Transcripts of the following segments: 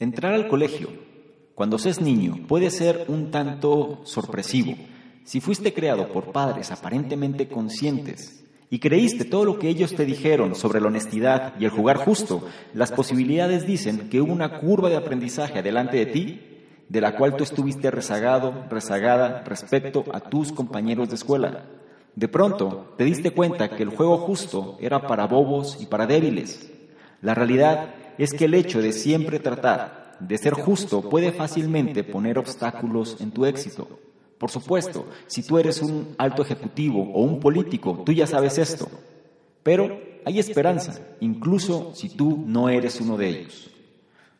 Entrar al colegio, cuando seas niño, puede ser un tanto sorpresivo. Si fuiste creado por padres aparentemente conscientes y creíste todo lo que ellos te dijeron sobre la honestidad y el jugar justo, las posibilidades dicen que una curva de aprendizaje delante de ti de la cual tú estuviste rezagado, rezagada respecto a tus compañeros de escuela. De pronto te diste cuenta que el juego justo era para bobos y para débiles. La realidad es que el hecho de siempre tratar de ser justo puede fácilmente poner obstáculos en tu éxito. Por supuesto, si tú eres un alto ejecutivo o un político, tú ya sabes esto. Pero hay esperanza, incluso si tú no eres uno de ellos.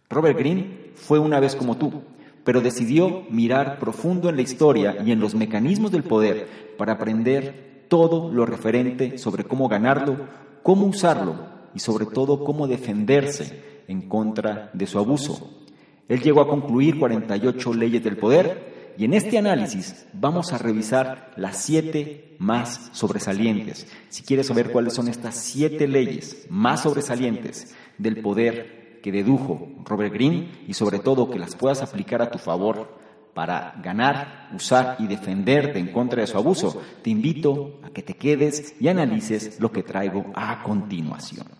Robert Greene fue una vez como tú, pero decidió mirar profundo en la historia y en los mecanismos del poder para aprender todo lo referente sobre cómo ganarlo, cómo usarlo y sobre todo cómo defenderse en contra de su abuso. Él llegó a concluir 48 leyes del poder y en este análisis vamos a revisar las siete más sobresalientes. Si quieres saber cuáles son estas siete leyes más sobresalientes del poder que dedujo Robert Greene y sobre todo que las puedas aplicar a tu favor para ganar, usar y defenderte en contra de su abuso, te invito a que te quedes y analices lo que traigo a continuación.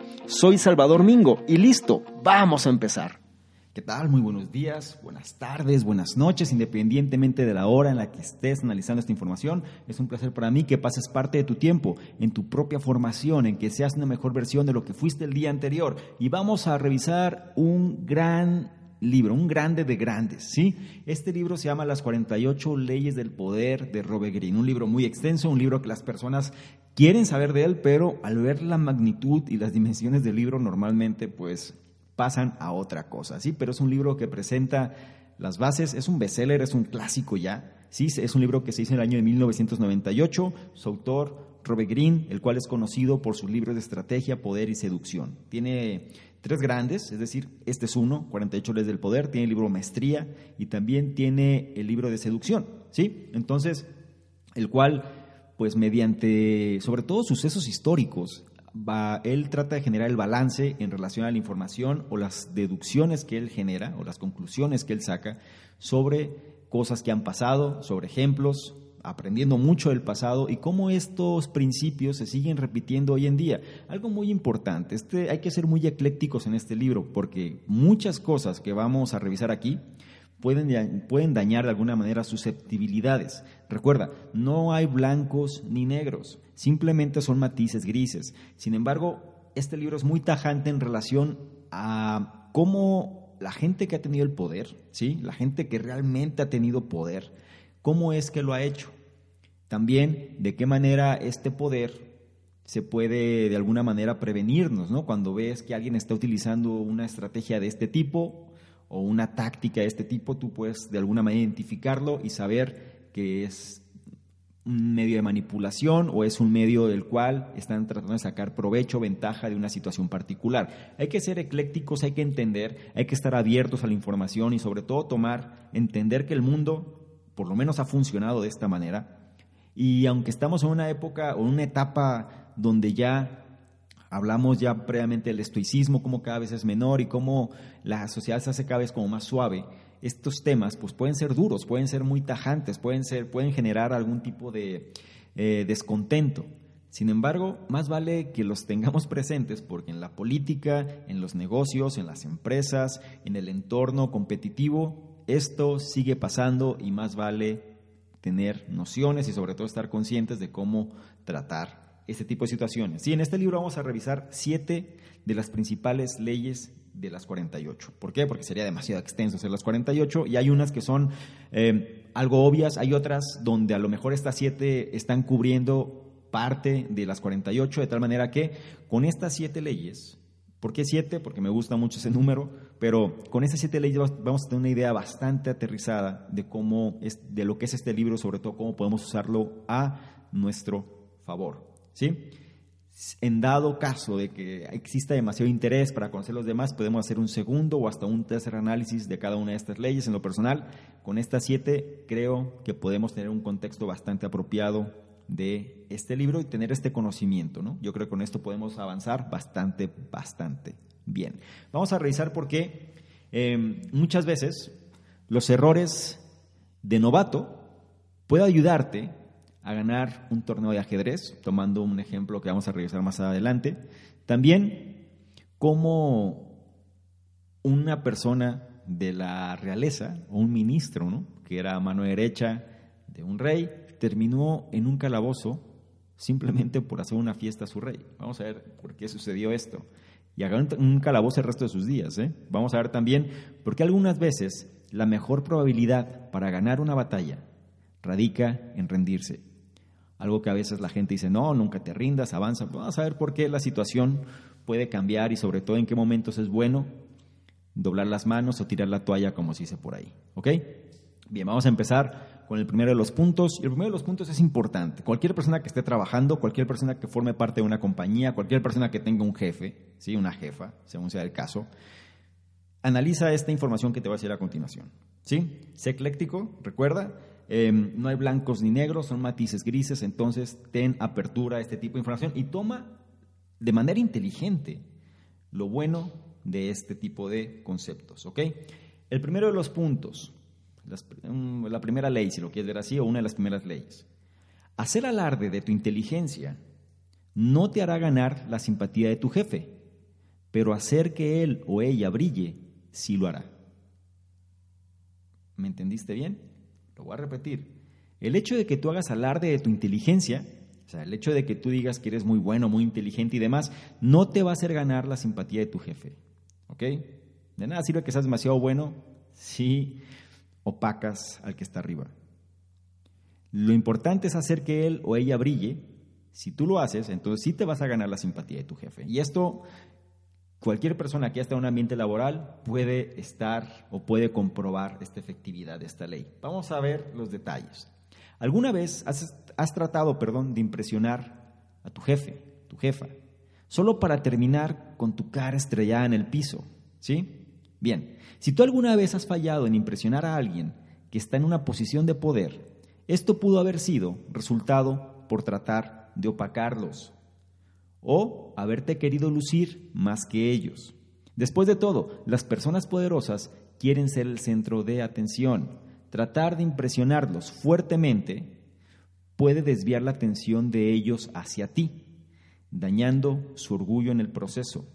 Soy Salvador Mingo y listo, vamos a empezar. ¿Qué tal? Muy buenos días, buenas tardes, buenas noches, independientemente de la hora en la que estés analizando esta información. Es un placer para mí que pases parte de tu tiempo en tu propia formación, en que seas una mejor versión de lo que fuiste el día anterior. Y vamos a revisar un gran libro, un grande de grandes, ¿sí? Este libro se llama Las 48 leyes del poder de Robert Greene, un libro muy extenso, un libro que las personas quieren saber de él, pero al ver la magnitud y las dimensiones del libro normalmente pues pasan a otra cosa, ¿sí? Pero es un libro que presenta las bases, es un bestseller, es un clásico ya, ¿sí? Es un libro que se hizo en el año de 1998, su autor Robert Greene, el cual es conocido por sus libros de estrategia, poder y seducción. Tiene tres grandes, es decir, este es uno, 48 leyes del poder, tiene el libro Maestría y también tiene el libro de seducción, ¿sí? Entonces, el cual, pues mediante, sobre todo sucesos históricos, va, él trata de generar el balance en relación a la información o las deducciones que él genera o las conclusiones que él saca sobre cosas que han pasado, sobre ejemplos, aprendiendo mucho del pasado y cómo estos principios se siguen repitiendo hoy en día. Algo muy importante, este, hay que ser muy eclécticos en este libro porque muchas cosas que vamos a revisar aquí pueden, pueden dañar de alguna manera susceptibilidades. Recuerda, no hay blancos ni negros, simplemente son matices grises. Sin embargo, este libro es muy tajante en relación a cómo la gente que ha tenido el poder, ¿sí? la gente que realmente ha tenido poder, ¿Cómo es que lo ha hecho? También de qué manera este poder se puede de alguna manera prevenirnos, ¿no? Cuando ves que alguien está utilizando una estrategia de este tipo o una táctica de este tipo, tú puedes de alguna manera identificarlo y saber que es un medio de manipulación o es un medio del cual están tratando de sacar provecho, ventaja de una situación particular. Hay que ser eclécticos, hay que entender, hay que estar abiertos a la información y sobre todo tomar, entender que el mundo por lo menos ha funcionado de esta manera. Y aunque estamos en una época o una etapa donde ya hablamos ya previamente del estoicismo, como cada vez es menor y cómo la sociedad se hace cada vez como más suave, estos temas pues pueden ser duros, pueden ser muy tajantes, pueden, ser, pueden generar algún tipo de eh, descontento. Sin embargo, más vale que los tengamos presentes porque en la política, en los negocios, en las empresas, en el entorno competitivo, esto sigue pasando y más vale tener nociones y sobre todo estar conscientes de cómo tratar este tipo de situaciones. Sí, en este libro vamos a revisar siete de las principales leyes de las 48. ¿Por qué? Porque sería demasiado extenso hacer las 48 y hay unas que son eh, algo obvias, hay otras donde a lo mejor estas siete están cubriendo parte de las 48, de tal manera que con estas siete leyes, ¿por qué siete? Porque me gusta mucho ese número, pero con estas siete leyes vamos a tener una idea bastante aterrizada de cómo es, de lo que es este libro, sobre todo cómo podemos usarlo a nuestro favor, ¿sí? En dado caso de que exista demasiado interés para conocer los demás, podemos hacer un segundo o hasta un tercer análisis de cada una de estas leyes. En lo personal, con estas siete creo que podemos tener un contexto bastante apropiado de este libro y tener este conocimiento. ¿no? Yo creo que con esto podemos avanzar bastante, bastante bien. Vamos a revisar por qué eh, muchas veces los errores de novato pueden ayudarte a ganar un torneo de ajedrez, tomando un ejemplo que vamos a revisar más adelante. También como una persona de la realeza o un ministro, ¿no? que era mano derecha de un rey, terminó en un calabozo simplemente por hacer una fiesta a su rey. Vamos a ver por qué sucedió esto. Y hagan un calabozo el resto de sus días. ¿eh? Vamos a ver también por qué algunas veces la mejor probabilidad para ganar una batalla radica en rendirse. Algo que a veces la gente dice, no, nunca te rindas, avanza. Vamos a ver por qué la situación puede cambiar y sobre todo en qué momentos es bueno doblar las manos o tirar la toalla como se dice por ahí. ¿Ok? Bien, vamos a empezar con el primero de los puntos. Y el primero de los puntos es importante. Cualquier persona que esté trabajando, cualquier persona que forme parte de una compañía, cualquier persona que tenga un jefe, ¿sí? una jefa, según sea el caso, analiza esta información que te voy a decir a continuación. ¿sí? Sé ecléctico, recuerda, em, no hay blancos ni negros, son matices grises, entonces ten apertura a este tipo de información y toma de manera inteligente lo bueno de este tipo de conceptos. ¿ok? El primero de los puntos, la primera ley, si lo quieres ver así, o una de las primeras leyes. Hacer alarde de tu inteligencia no te hará ganar la simpatía de tu jefe, pero hacer que él o ella brille sí lo hará. ¿Me entendiste bien? Lo voy a repetir. El hecho de que tú hagas alarde de tu inteligencia, o sea, el hecho de que tú digas que eres muy bueno, muy inteligente y demás, no te va a hacer ganar la simpatía de tu jefe. ¿Ok? De nada sirve que seas demasiado bueno sí opacas al que está arriba. Lo importante es hacer que él o ella brille. Si tú lo haces, entonces sí te vas a ganar la simpatía de tu jefe. Y esto, cualquier persona que está en un ambiente laboral puede estar o puede comprobar esta efectividad de esta ley. Vamos a ver los detalles. ¿Alguna vez has, has tratado, perdón, de impresionar a tu jefe, tu jefa, solo para terminar con tu cara estrellada en el piso? ¿Sí? Bien, si tú alguna vez has fallado en impresionar a alguien que está en una posición de poder, esto pudo haber sido resultado por tratar de opacarlos o haberte querido lucir más que ellos. Después de todo, las personas poderosas quieren ser el centro de atención. Tratar de impresionarlos fuertemente puede desviar la atención de ellos hacia ti, dañando su orgullo en el proceso.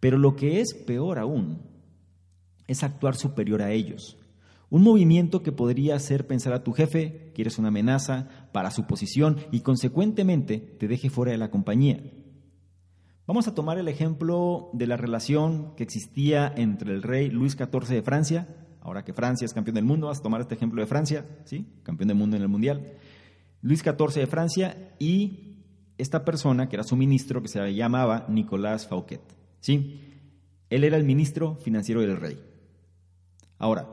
Pero lo que es peor aún es actuar superior a ellos. Un movimiento que podría hacer pensar a tu jefe que eres una amenaza para su posición y consecuentemente te deje fuera de la compañía. Vamos a tomar el ejemplo de la relación que existía entre el rey Luis XIV de Francia, ahora que Francia es campeón del mundo, vas a tomar este ejemplo de Francia, ¿sí? campeón del mundo en el Mundial. Luis XIV de Francia y esta persona que era su ministro que se llamaba Nicolas Fouquet. ¿sí? Él era el ministro financiero del rey. Ahora,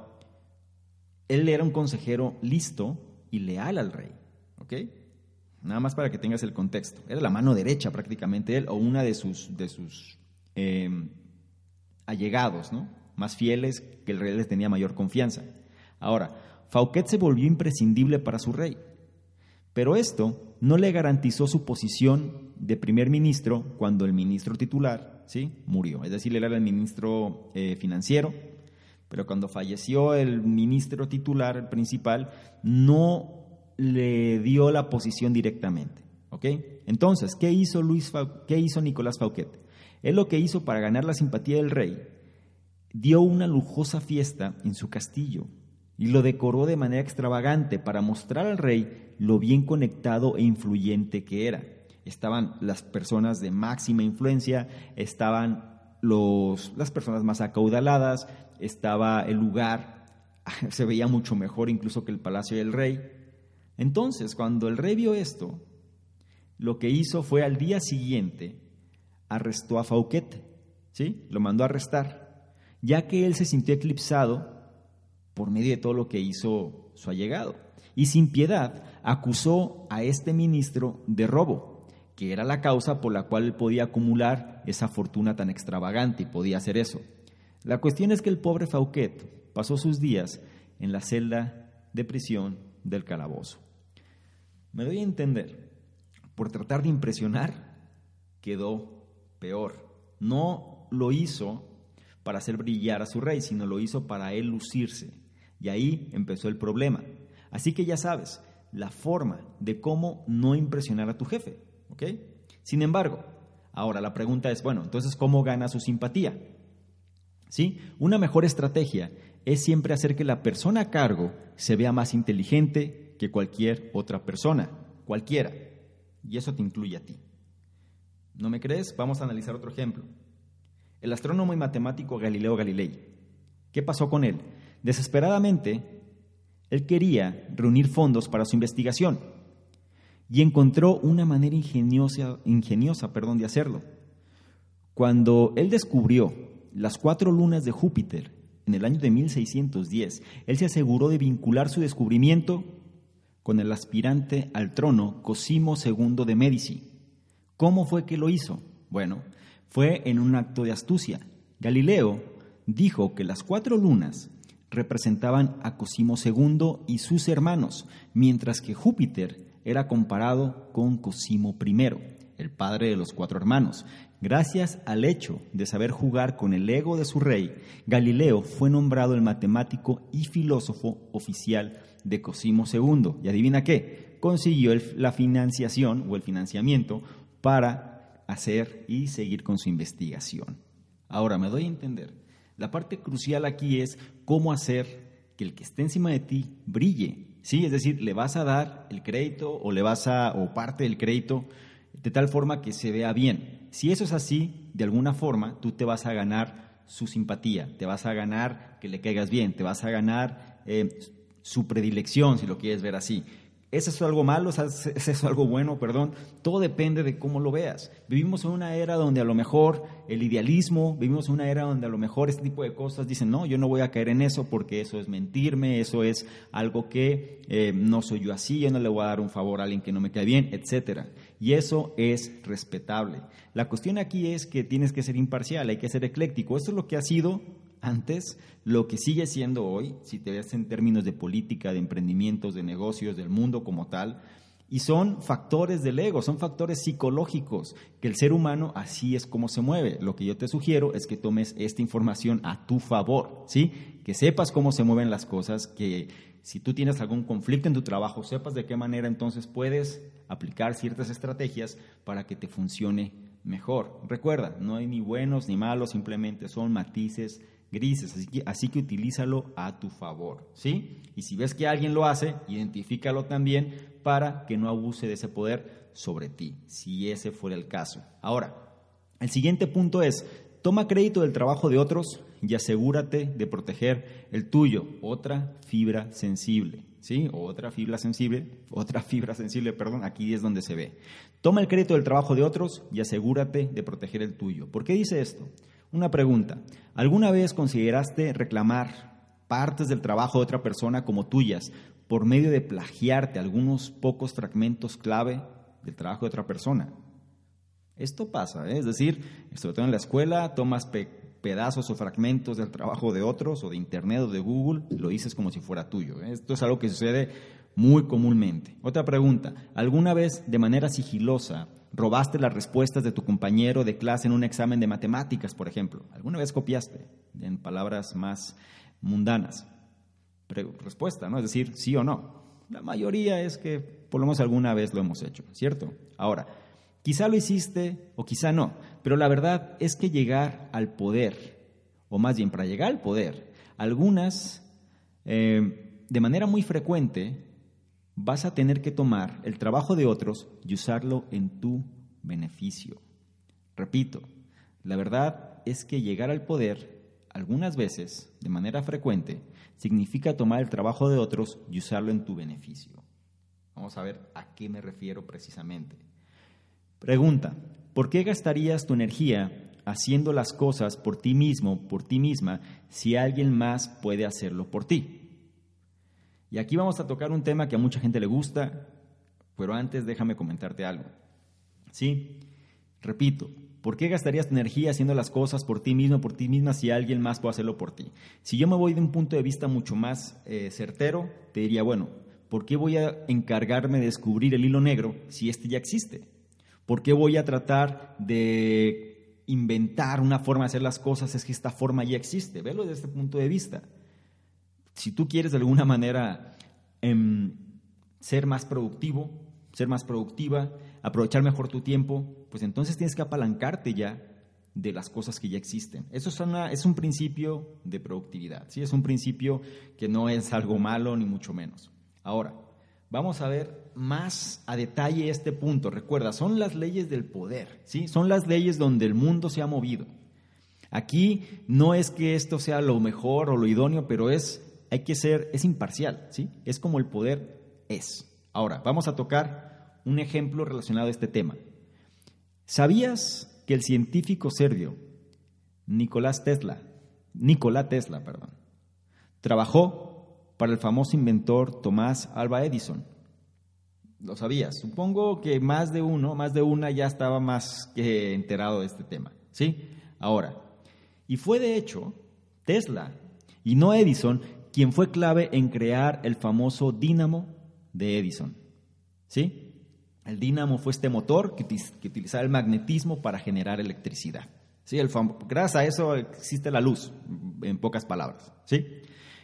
él era un consejero listo y leal al rey, ¿ok? Nada más para que tengas el contexto. Era la mano derecha prácticamente él o una de sus, de sus em, allegados, ¿no? Más fieles que el rey les tenía mayor confianza. Ahora, Fauquet se volvió imprescindible para su rey, pero esto no le garantizó su posición de primer ministro cuando el ministro titular ¿sí? murió. Es decir, él era el ministro eh, financiero, Pero cuando falleció el ministro titular, el principal, no le dio la posición directamente. ¿ok? Entonces, ¿qué hizo, Luis ¿qué hizo Nicolás Fauquet? Él lo que hizo para ganar la simpatía del rey, dio una lujosa fiesta en su castillo y lo decoró de manera extravagante para mostrar al rey lo bien conectado e influyente que era. Estaban las personas de máxima influencia, estaban los, las personas más acaudaladas, estaba el lugar, se veía mucho mejor incluso que el palacio del rey. Entonces, cuando el rey vio esto, lo que hizo fue al día siguiente arrestó a Fauquet, ¿sí? Lo mandó a arrestar, ya que él se sintió eclipsado por medio de todo lo que hizo su allegado. Y sin piedad acusó a este ministro de robo, que era la causa por la cual él podía acumular esa fortuna tan extravagante y podía hacer eso. La cuestión es que el pobre Fauquet pasó sus días en la celda de prisión del calabozo. Me doy a entender, por tratar de impresionar, quedó peor. No lo hizo para hacer brillar a su rey, sino lo hizo para él lucirse. Y ahí empezó el problema. Así que ya sabes, la forma de cómo no impresionar a tu jefe. Sin embargo, ahora la pregunta es, bueno, entonces, ¿cómo gana su simpatía? ¿Sí? Una mejor estrategia es siempre hacer que la persona a cargo se vea más inteligente que cualquier otra persona, cualquiera. Y eso te incluye a ti. ¿No me crees? Vamos a analizar otro ejemplo. El astrónomo y matemático Galileo Galilei. ¿Qué pasó con él? Desesperadamente, él quería reunir fondos para su investigación y encontró una manera ingeniosa, ingeniosa perdón, de hacerlo. Cuando él descubrió las cuatro lunas de Júpiter en el año de 1610, él se aseguró de vincular su descubrimiento con el aspirante al trono Cosimo II de Medici. ¿Cómo fue que lo hizo? Bueno, fue en un acto de astucia. Galileo dijo que las cuatro lunas representaban a Cosimo II y sus hermanos, mientras que Júpiter era comparado con Cosimo I, el padre de los cuatro hermanos. Gracias al hecho de saber jugar con el ego de su rey, Galileo fue nombrado el matemático y filósofo oficial de Cosimo II. ¿Y adivina qué? Consiguió la financiación o el financiamiento para hacer y seguir con su investigación. Ahora, me doy a entender la parte crucial aquí es cómo hacer que el que esté encima de ti brille. ¿Sí? Es decir, le vas a dar el crédito o le vas a, o parte del crédito de tal forma que se vea bien. Si eso es así, de alguna forma, tú te vas a ganar su simpatía, te vas a ganar que le caigas bien, te vas a ganar eh, su predilección, si lo quieres ver así. ¿Es eso algo malo? ¿Es eso algo bueno? Perdón. Todo depende de cómo lo veas. Vivimos en una era donde a lo mejor el idealismo, vivimos en una era donde a lo mejor este tipo de cosas dicen, no, yo no voy a caer en eso porque eso es mentirme, eso es algo que eh, no soy yo así, yo no le voy a dar un favor a alguien que no me cae bien, etc. Y eso es respetable. La cuestión aquí es que tienes que ser imparcial, hay que ser ecléctico. Eso es lo que ha sido antes, lo que sigue siendo hoy, si te ves en términos de política, de emprendimientos, de negocios, del mundo como tal, y son factores del ego, son factores psicológicos, que el ser humano así es como se mueve. Lo que yo te sugiero es que tomes esta información a tu favor, ¿sí? Que sepas cómo se mueven las cosas, que si tú tienes algún conflicto en tu trabajo, sepas de qué manera entonces puedes aplicar ciertas estrategias para que te funcione mejor. Recuerda, no hay ni buenos ni malos, simplemente son matices grises, así que, así que utilízalo a tu favor, ¿sí? Y si ves que alguien lo hace, identifícalo también para que no abuse de ese poder sobre ti, si ese fuera el caso. Ahora, el siguiente punto es, toma crédito del trabajo de otros y asegúrate de proteger el tuyo, otra fibra sensible. ¿Sí? Otra fibra sensible, otra fibra sensible, perdón, aquí es donde se ve. Toma el crédito del trabajo de otros y asegúrate de proteger el tuyo. ¿Por qué dice esto? Una pregunta. ¿Alguna vez consideraste reclamar partes del trabajo de otra persona como tuyas por medio de plagiarte algunos pocos fragmentos clave del trabajo de otra persona? Esto pasa, ¿eh? es decir, sobre todo en la escuela, tomas pedazos o fragmentos del trabajo de otros o de Internet o de Google, lo dices como si fuera tuyo. ¿eh? Esto es algo que sucede muy comúnmente. Otra pregunta, ¿alguna vez de manera sigilosa robaste las respuestas de tu compañero de clase en un examen de matemáticas, por ejemplo? ¿Alguna vez copiaste? En palabras más mundanas. respuesta, ¿no? Es decir, sí o no. La mayoría es que por lo menos alguna vez lo hemos hecho, ¿cierto? Ahora, quizá lo hiciste o quizá no, pero la verdad es que llegar al poder, o más bien para llegar al poder, algunas, eh, de manera muy frecuente, vas a tener que tomar el trabajo de otros y usarlo en tu beneficio. Repito, la verdad es que llegar al poder, algunas veces, de manera frecuente, significa tomar el trabajo de otros y usarlo en tu beneficio. Vamos a ver a qué me refiero precisamente. Pregunta, ¿por qué gastarías tu energía haciendo las cosas por ti mismo, por ti misma, si alguien más puede hacerlo por ti? Y aquí vamos a tocar un tema que a mucha gente le gusta, pero antes déjame comentarte algo. ¿Sí? Repito, ¿Por qué gastarías tu energía haciendo las cosas por ti mismo, por ti misma, si alguien más puede hacerlo por ti? Si yo me voy de un punto de vista mucho más eh, certero, te diría, bueno, ¿por qué voy a encargarme de descubrir el hilo negro si este ya existe? ¿Por qué voy a tratar de inventar una forma de hacer las cosas? Es que esta forma ya existe. Velo desde este punto de vista. Si tú quieres de alguna manera em, ser más productivo, ser más productiva, aprovechar mejor tu tiempo, pues entonces tienes que apalancarte ya de las cosas que ya existen. Eso es, es un principio de productividad, ¿sí? es un principio que no es algo malo ni mucho menos. Ahora, vamos a ver más a detalle este punto. Recuerda, son las leyes del poder, ¿sí? son las leyes donde el mundo se ha movido. Aquí no es que esto sea lo mejor o lo idóneo, pero es, hay que ser, es imparcial, ¿sí? es como el poder es. Ahora, vamos a tocar un ejemplo relacionado a este tema. ¿Sabías que el científico serbio Nicolás Tesla, Nikola Tesla, perdón, trabajó para el famoso inventor Tomás Alba Edison. Lo sabías. Supongo que más de uno, más de una ya estaba más que enterado de este tema. ¿Sí? Ahora, y fue de hecho Tesla y no Edison quien fue clave en crear el famoso dínamo de Edison. ¿Sí? El dínamo fue este motor que, utilizaba el magnetismo para generar electricidad. ¿Sí? El gracias a eso existe la luz, en pocas palabras. ¿Sí?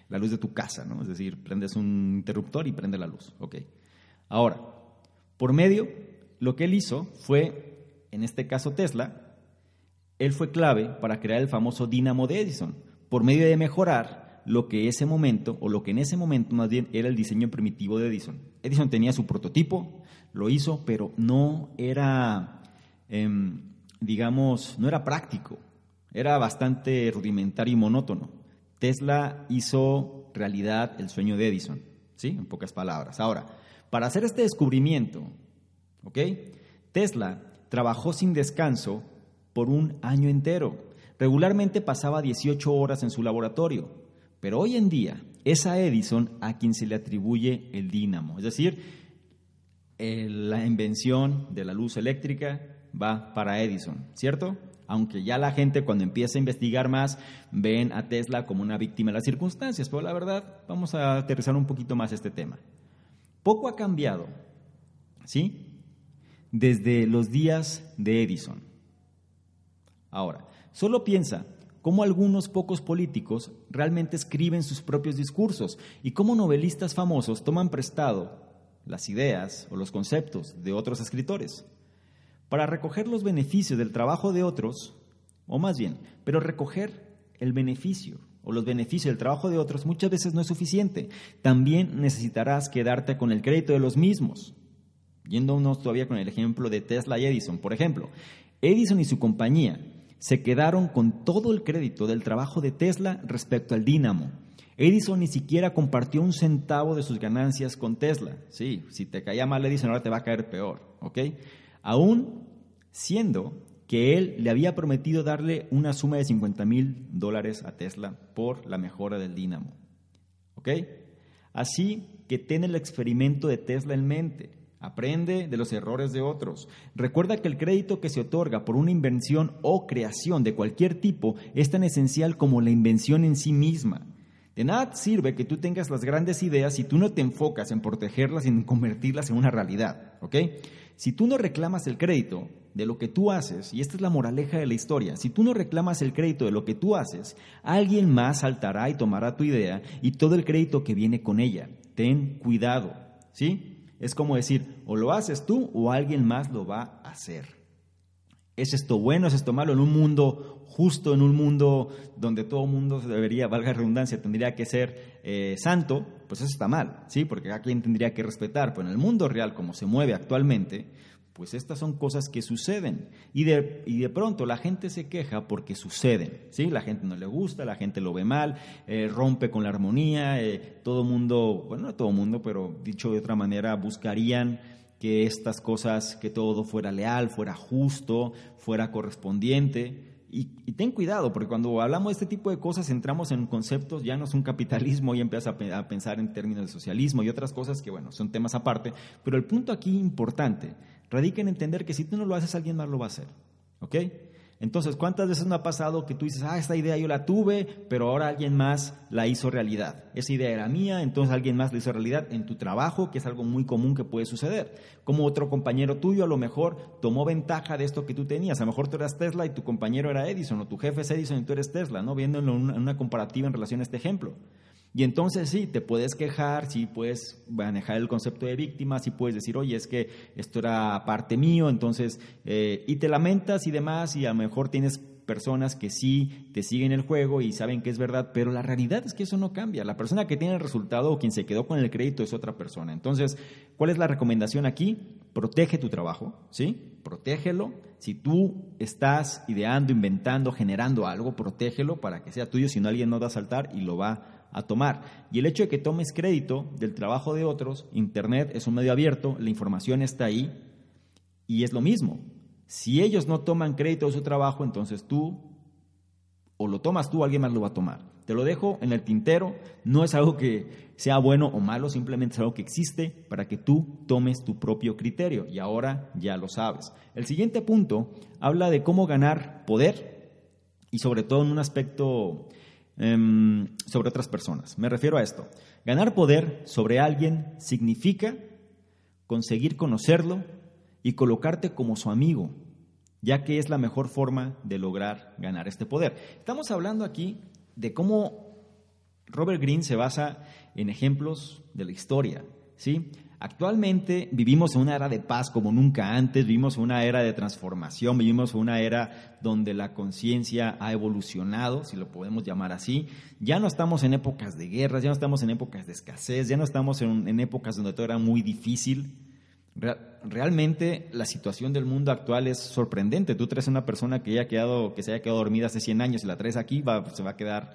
la luz de tu casa, ¿no? Es decir, prendes un interruptor y prende la luz. Ahora, por medio, lo que él hizo fue, en este caso Tesla, él fue clave para crear el famoso dínamo de Edison, por medio de mejorar lo que ese momento, o lo que en ese momento más bien era el diseño primitivo de Edison. Edison tenía su prototipo, lo hizo, pero no era, em, digamos, no era práctico, era bastante rudimentario y monótono. Tesla hizo realidad el sueño de Edison, ¿sí? En pocas palabras. Ahora, para hacer este descubrimiento, ¿ok? Tesla trabajó sin descanso por un año entero. Regularmente pasaba 18 horas en su laboratorio, pero hoy en día es a Edison a quien se le atribuye el dínamo. Es decir, la invención de la luz eléctrica va para Edison, ¿cierto? aunque ya la gente cuando empieza a investigar más ven a Tesla como una víctima de las circunstancias, pero la verdad vamos a aterrizar un poquito más este tema. Poco ha cambiado, ¿sí? Desde los días de Edison. Ahora, solo piensa cómo algunos pocos políticos realmente escriben sus propios discursos y cómo novelistas famosos toman prestado las ideas o los conceptos de otros escritores para recoger los beneficios del trabajo de otros, o más bien, pero recoger el beneficio o los beneficios del trabajo de otros muchas veces no es suficiente. También necesitarás quedarte con el crédito de los mismos. Yéndonos todavía con el ejemplo de Tesla y Edison, por ejemplo. Edison y su compañía se quedaron con todo el crédito del trabajo de Tesla respecto al dínamo. Edison ni siquiera compartió un centavo de sus ganancias con Tesla. Sí, si te caía mal Edison, ahora te va a caer peor, ¿ok? aún siendo que él le había prometido darle una suma de 50 mil dólares a Tesla por la mejora del dínamo. ¿Ok? Así que ten el experimento de Tesla en mente. Aprende de los errores de otros. Recuerda que el crédito que se otorga por una invención o creación de cualquier tipo es tan esencial como la invención en sí misma. De nada sirve que tú tengas las grandes ideas si tú no te enfocas en protegerlas y en convertirlas en una realidad, ¿ok? Si tú no reclamas el crédito de lo que tú haces, y esta es la moraleja de la historia, si tú no reclamas el crédito de lo que tú haces, alguien más saltará y tomará tu idea y todo el crédito que viene con ella. Ten cuidado, ¿sí? Es como decir, o lo haces tú o alguien más lo va a hacer. ¿Es esto bueno? ¿Es esto malo? En un mundo justo, en un mundo donde todo mundo debería, valga redundancia, tendría que ser eh, santo, pues eso está mal, ¿sí? Porque a quien tendría que respetar. Pero en el mundo real, como se mueve actualmente, pues estas son cosas que suceden. Y de, y de pronto la gente se queja porque suceden, ¿sí? La gente no le gusta, la gente lo ve mal, eh, rompe con la armonía, eh, todo mundo, bueno, no todo mundo, pero dicho de otra manera, buscarían que estas cosas, que todo fuera leal, fuera justo, fuera correspondiente. Y, ten cuidado, porque cuando hablamos de este tipo de cosas entramos en conceptos, ya no es un capitalismo, y empiezas a, a pensar en términos de socialismo y otras cosas que, bueno, son temas aparte. Pero el punto aquí importante radica en entender que si tú no lo haces, alguien más lo va a hacer. ¿Ok? Entonces, ¿cuántas veces no ha pasado que tú dices, ah, esta idea yo la tuve, pero ahora alguien más la hizo realidad? Esa idea era mía, entonces alguien más la hizo realidad en tu trabajo, que es algo muy común que puede suceder. Como otro compañero tuyo a lo mejor tomó ventaja de esto que tú tenías. A lo mejor tú eras Tesla y tu compañero era Edison, o tu jefe es Edison y tú eres Tesla, ¿no? Viéndolo en una comparativa en relación a este ejemplo. Y entonces sí, te puedes quejar, sí puedes manejar el concepto de víctima, sí puedes decir, oye, es que esto era parte mío, entonces, eh, y te lamentas y demás, y a lo mejor tienes personas que sí te siguen el juego y saben que es verdad, pero la realidad es que eso no cambia. La persona que tiene el resultado o quien se quedó con el crédito es otra persona. Entonces, ¿cuál es la recomendación aquí? Protege tu trabajo, ¿sí? Protégelo. Si tú estás ideando, inventando, generando algo, protégelo para que sea tuyo, si no alguien no va a saltar y lo va a tomar. Y el hecho de que tomes crédito del trabajo de otros, Internet es un medio abierto, la información está ahí y es lo mismo. Si ellos no toman crédito de su trabajo, entonces tú o lo tomas tú, alguien más lo va a tomar. Te lo dejo en el tintero, no es algo que sea bueno o malo, simplemente es algo que existe para que tú tomes tu propio criterio y ahora ya lo sabes. El siguiente punto habla de cómo ganar poder y sobre todo en un aspecto Em, sobre otras personas. Me refiero a esto. Ganar poder sobre alguien significa conseguir conocerlo y colocarte como su amigo, ya que es la mejor forma de lograr ganar este poder. Estamos hablando aquí de cómo Robert Greene se basa en ejemplos de la historia, ¿sí? Actualmente vivimos en una era de paz como nunca antes, vivimos en una era de transformación, vivimos en una era donde la conciencia ha evolucionado, si lo podemos llamar así. Ya no estamos en épocas de guerras, ya no estamos en épocas de escasez, ya no estamos en, épocas donde todo era muy difícil. realmente la situación del mundo actual es sorprendente. Tú traes a una persona que, haya quedado, que se haya quedado dormida hace 100 años y la traes aquí, se va a quedar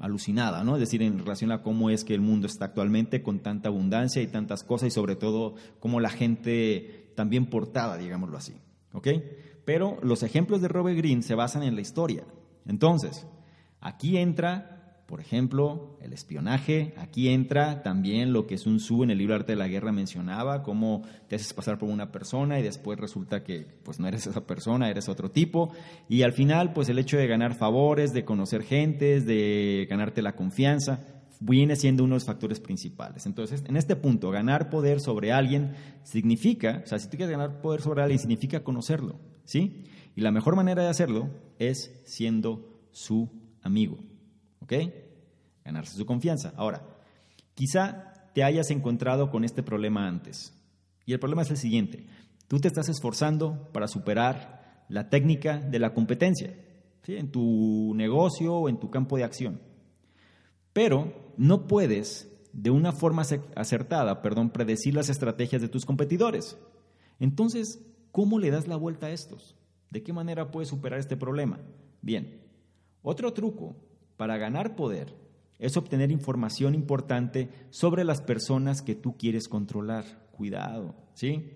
alucinada, ¿no? Es decir, en relación a cómo es que el mundo está actualmente con tanta abundancia y tantas cosas y sobre todo cómo la gente también portada, digámoslo así, ¿ok? Pero los ejemplos de Robert Greene se basan en la historia. Entonces, aquí entra por ejemplo, el espionaje, aquí entra también lo que Sun Tzu en el libro Arte de la Guerra mencionaba, cómo te haces pasar por una persona y después resulta que pues no eres esa persona, eres otro tipo. Y al final, pues el hecho de ganar favores, de conocer gentes, de ganarte la confianza, viene siendo uno de los factores principales. Entonces, en este punto, ganar poder sobre alguien significa, o sea, si tú quieres ganar poder sobre alguien, significa conocerlo, ¿sí? Y la mejor manera de hacerlo es siendo su amigo. ¿Ok? Ganarse su confianza. Ahora, quizá te hayas encontrado con este problema antes. Y el problema es el siguiente. Tú te estás esforzando para superar la técnica de la competencia ¿sí? en tu negocio o en tu campo de acción. Pero no puedes, de una forma acertada, perdón, predecir las estrategias de tus competidores. Entonces, ¿cómo le das la vuelta a estos? ¿De qué manera puedes superar este problema? Bien, otro truco para ganar poder es obtener información importante sobre las personas que tú quieres controlar. Cuidado, ¿sí?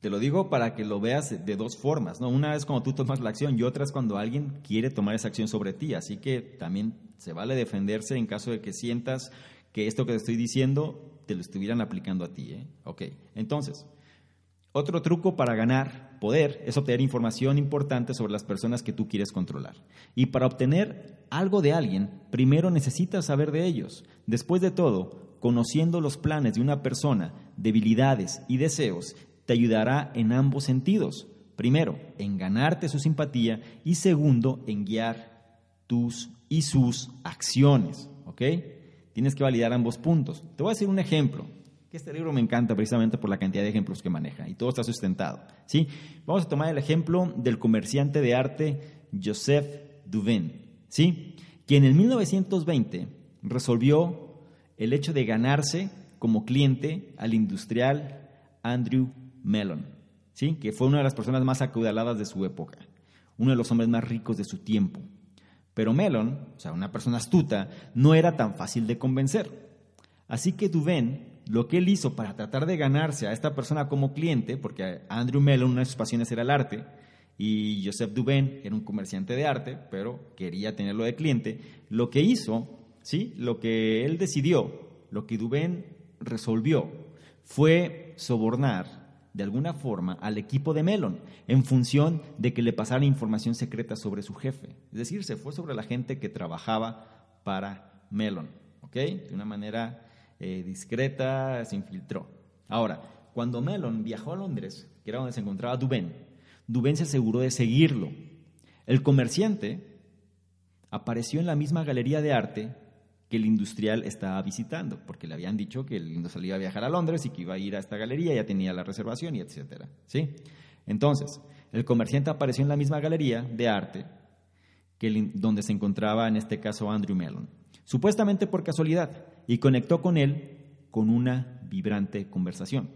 Te lo digo para que lo veas de dos formas, ¿no? Una es cuando tú tomas la acción y otra es cuando alguien quiere tomar esa acción sobre ti. Así que también se vale defenderse en caso de que sientas que esto que te estoy diciendo te lo estuvieran aplicando a ti, ¿eh? Ok, entonces, otro truco para ganar es obtener información importante sobre las personas que tú quieres controlar. Y para obtener algo de alguien, primero necesitas saber de ellos. Después de todo, conociendo los planes de una persona, debilidades y deseos, te ayudará en ambos sentidos. Primero, en ganarte su simpatía y segundo, en guiar tus y sus acciones. ¿Ok? Tienes que validar ambos puntos. Te voy a decir un ejemplo, que este libro me encanta precisamente por la cantidad de ejemplos que maneja y todo está sustentado. ¿sí? Vamos a tomar el ejemplo del comerciante de arte Joseph Duvin, ¿sí? quien en 1920 resolvió el hecho de ganarse como cliente al industrial Andrew Mellon, ¿sí? que fue una de las personas más acaudaladas de su época, uno de los hombres más ricos de su tiempo. Pero Mellon, o sea, una persona astuta, no era tan fácil de convencer. Así que Duvin, lo que él hizo para tratar de ganarse a esta persona como cliente, porque Andrew Mellon, una de sus pasiones era el arte, y Joseph Dubin era un comerciante de arte, pero quería tenerlo de cliente, lo que hizo, ¿sí? lo que él decidió, lo que Dubin resolvió, fue sobornar de alguna forma al equipo de Melon en función de que le pasara información secreta sobre su jefe. Es decir, se fue sobre la gente que trabajaba para Melon, ¿ok? De una manera eh, discreta, se infiltró. Ahora, cuando Melon viajó a Londres, que era donde se encontraba Dubén, Dubén se aseguró de seguirlo. El comerciante apareció en la misma galería de arte el industrial estaba visitando, porque le habían dicho que el industrial iba a viajar a Londres y que iba a ir a esta galería, ya tenía la reservación y etcétera. ¿sí? Entonces, el comerciante apareció en la misma galería de arte que donde se encontraba en este caso Andrew Mellon, supuestamente por casualidad, y conectó con él con una vibrante conversación.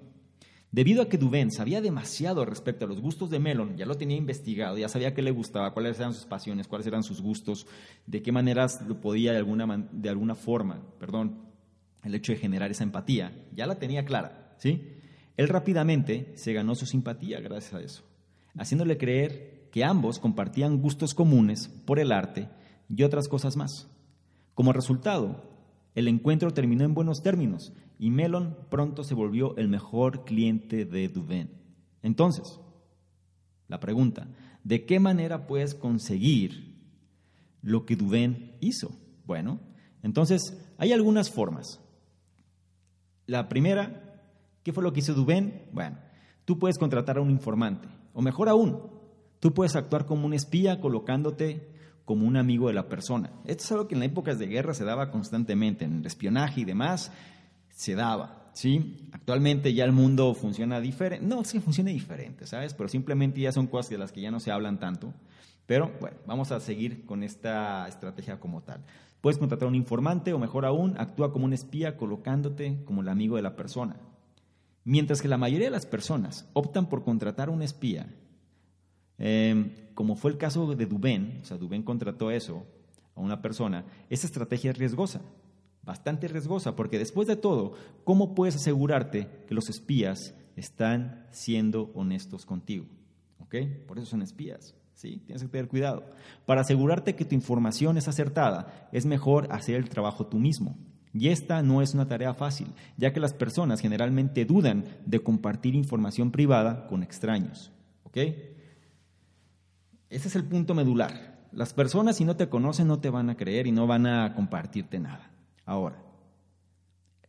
Debido a que Dubén sabía demasiado respecto a los gustos de Melon, ya lo tenía investigado, ya sabía qué le gustaba, cuáles eran sus pasiones, cuáles eran sus gustos, de qué maneras lo podía de alguna, de alguna forma, perdón, el hecho de generar esa empatía, ya la tenía clara, ¿sí? Él rápidamente se ganó su simpatía gracias a eso, haciéndole creer que ambos compartían gustos comunes por el arte y otras cosas más. Como resultado, el encuentro terminó en buenos términos y Melon pronto se volvió el mejor cliente de Duvin. Entonces, la pregunta, ¿de qué manera puedes conseguir lo que Duvin hizo? Bueno, entonces hay algunas formas. La primera, ¿qué fue lo que hizo Duvin? Bueno, tú puedes contratar a un informante, o mejor aún, tú puedes actuar como un espía colocándote como un amigo de la persona. Esto es algo que en épocas de guerra se daba constantemente, en el espionaje y demás se daba. ¿sí? Actualmente ya el mundo funciona diferente. No, sí funciona diferente, ¿sabes? Pero simplemente ya son cosas de las que ya no se hablan tanto. Pero bueno, vamos a seguir con esta estrategia como tal. Puedes contratar a un informante o mejor aún, actúa como un espía colocándote como el amigo de la persona. Mientras que la mayoría de las personas optan por contratar a un espía, em, como fue el caso de Dubén, o sea, Dubén contrató eso a una persona, esa estrategia es riesgosa bastante riesgosa, porque después de todo, ¿cómo puedes asegurarte que los espías están siendo honestos contigo? ¿Ok? Por eso son espías. ¿Sí? Tienes que tener cuidado. Para asegurarte que tu información es acertada, es mejor hacer el trabajo tú mismo. Y esta no es una tarea fácil, ya que las personas generalmente dudan de compartir información privada con extraños. ¿Ok? Ese es el punto medular. Las personas si no te conocen no te van a creer y no van a compartirte nada. Ahora,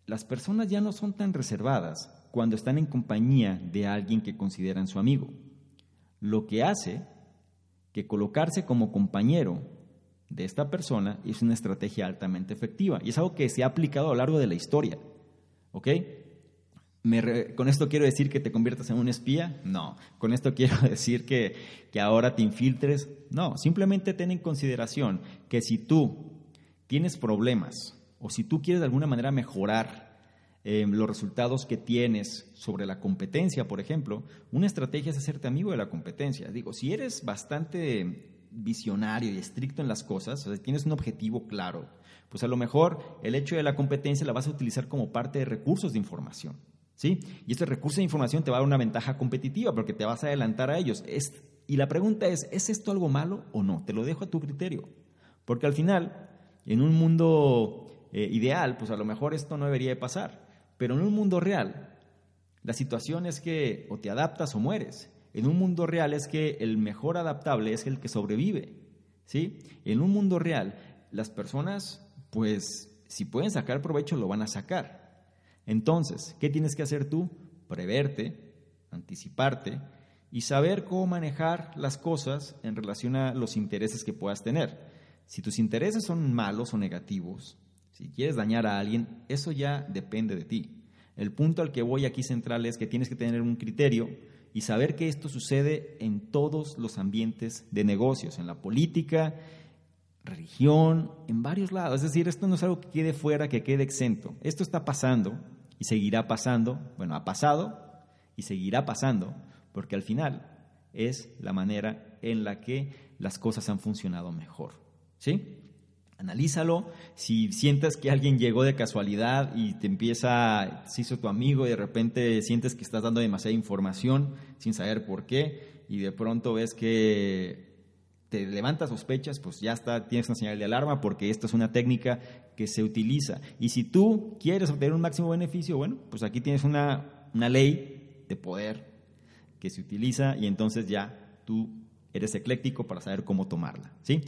las personas ya no son tan reservadas cuando están en compañía de alguien que consideran su amigo, lo que hace que colocarse como compañero de esta persona es una estrategia altamente efectiva y es algo que se ha aplicado a lo largo de la historia. ¿Ok? ¿Con esto quiero decir que te conviertas en un espía? No. ¿Con esto quiero decir que, que ahora te infiltres? No. Simplemente ten en consideración que si tú tienes problemas o si tú quieres de alguna manera mejorar eh, los resultados que tienes sobre la competencia, por ejemplo, una estrategia es hacerte amigo de la competencia. Digo, si eres bastante visionario y estricto en las cosas, o sea, tienes un objetivo claro, pues a lo mejor el hecho de la competencia la vas a utilizar como parte de recursos de información. ¿Sí? Y este recurso de información te va a dar una ventaja competitiva porque te vas a adelantar a ellos. y la pregunta es, ¿es esto algo malo o no? Te lo dejo a tu criterio. Porque al final, en un mundo eh, ideal, pues a lo mejor esto no debería de pasar. Pero en un mundo real, la situación es que o te adaptas o mueres. En un mundo real es que el mejor adaptable es el que sobrevive. ¿sí? En un mundo real, las personas, pues, si pueden sacar provecho, lo van a sacar. Entonces, ¿qué tienes que hacer tú? Preverte, anticiparte y saber cómo manejar las cosas en relación a los intereses que puedas tener. Si tus intereses son malos o negativos, si quieres dañar a alguien, eso ya depende de ti. El punto al que voy aquí central es que tienes que tener un criterio y saber que esto sucede en todos los ambientes de negocios, en la política, religión, en varios lados. Es decir, esto no es algo que quede fuera, que quede exento. Esto está pasando y seguirá pasando. Bueno, ha pasado y seguirá pasando, porque al final es la manera en la que las cosas han funcionado mejor. ¿Sí? Analízalo. Si sientes que alguien llegó de casualidad y te empieza, se hizo tu amigo y de repente sientes que estás dando demasiada información sin saber por qué y de pronto ves que te levanta sospechas, pues ya está, tienes una señal de alarma porque esta es una técnica que se utiliza. Y si tú quieres obtener un máximo beneficio, bueno, pues aquí tienes una, una ley de poder que se utiliza y entonces ya tú eres ecléctico para saber cómo tomarla, ¿sí?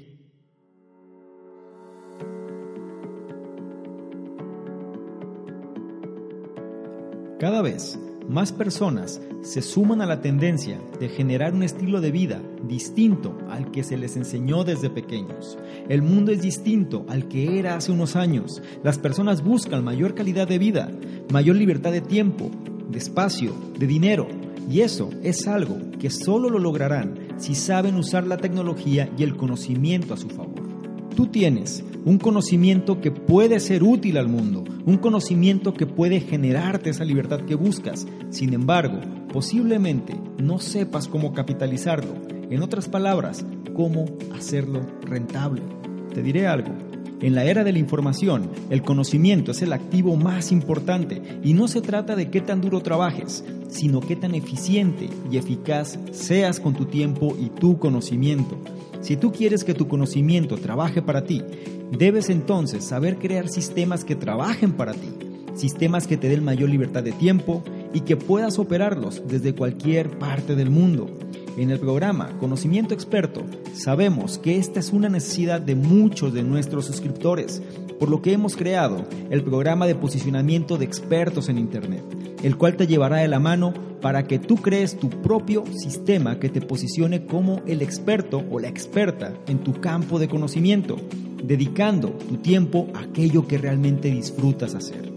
Cada vez más personas se suman a la tendencia de generar un estilo de vida distinto al que se les enseñó desde pequeños. El mundo es distinto al que era hace unos años. Las personas buscan mayor calidad de vida, mayor libertad de tiempo, de espacio, de dinero. Y eso es algo que solo lo lograrán si saben usar la tecnología y el conocimiento a su favor. Tú tienes un conocimiento que puede ser útil al mundo, un conocimiento que puede generarte esa libertad que buscas. Sin embargo, posiblemente no sepas cómo capitalizarlo. En otras palabras, cómo hacerlo rentable. Te diré algo. En la era de la información, el conocimiento es el activo más importante y no se trata de qué tan duro trabajes, sino qué tan eficiente y eficaz seas con tu tiempo y tu conocimiento. Si tú quieres que tu conocimiento trabaje para ti, debes entonces saber crear sistemas que trabajen para ti, sistemas que te den mayor libertad de tiempo y que puedas operarlos desde cualquier parte del mundo. En el programa Conocimiento Experto sabemos que esta es una necesidad de muchos de nuestros suscriptores, por lo que hemos creado el programa de posicionamiento de expertos en Internet, el cual te llevará de la mano para que tú crees tu propio sistema que te posicione como el experto o la experta en tu campo de conocimiento, dedicando tu tiempo a aquello que realmente disfrutas hacer.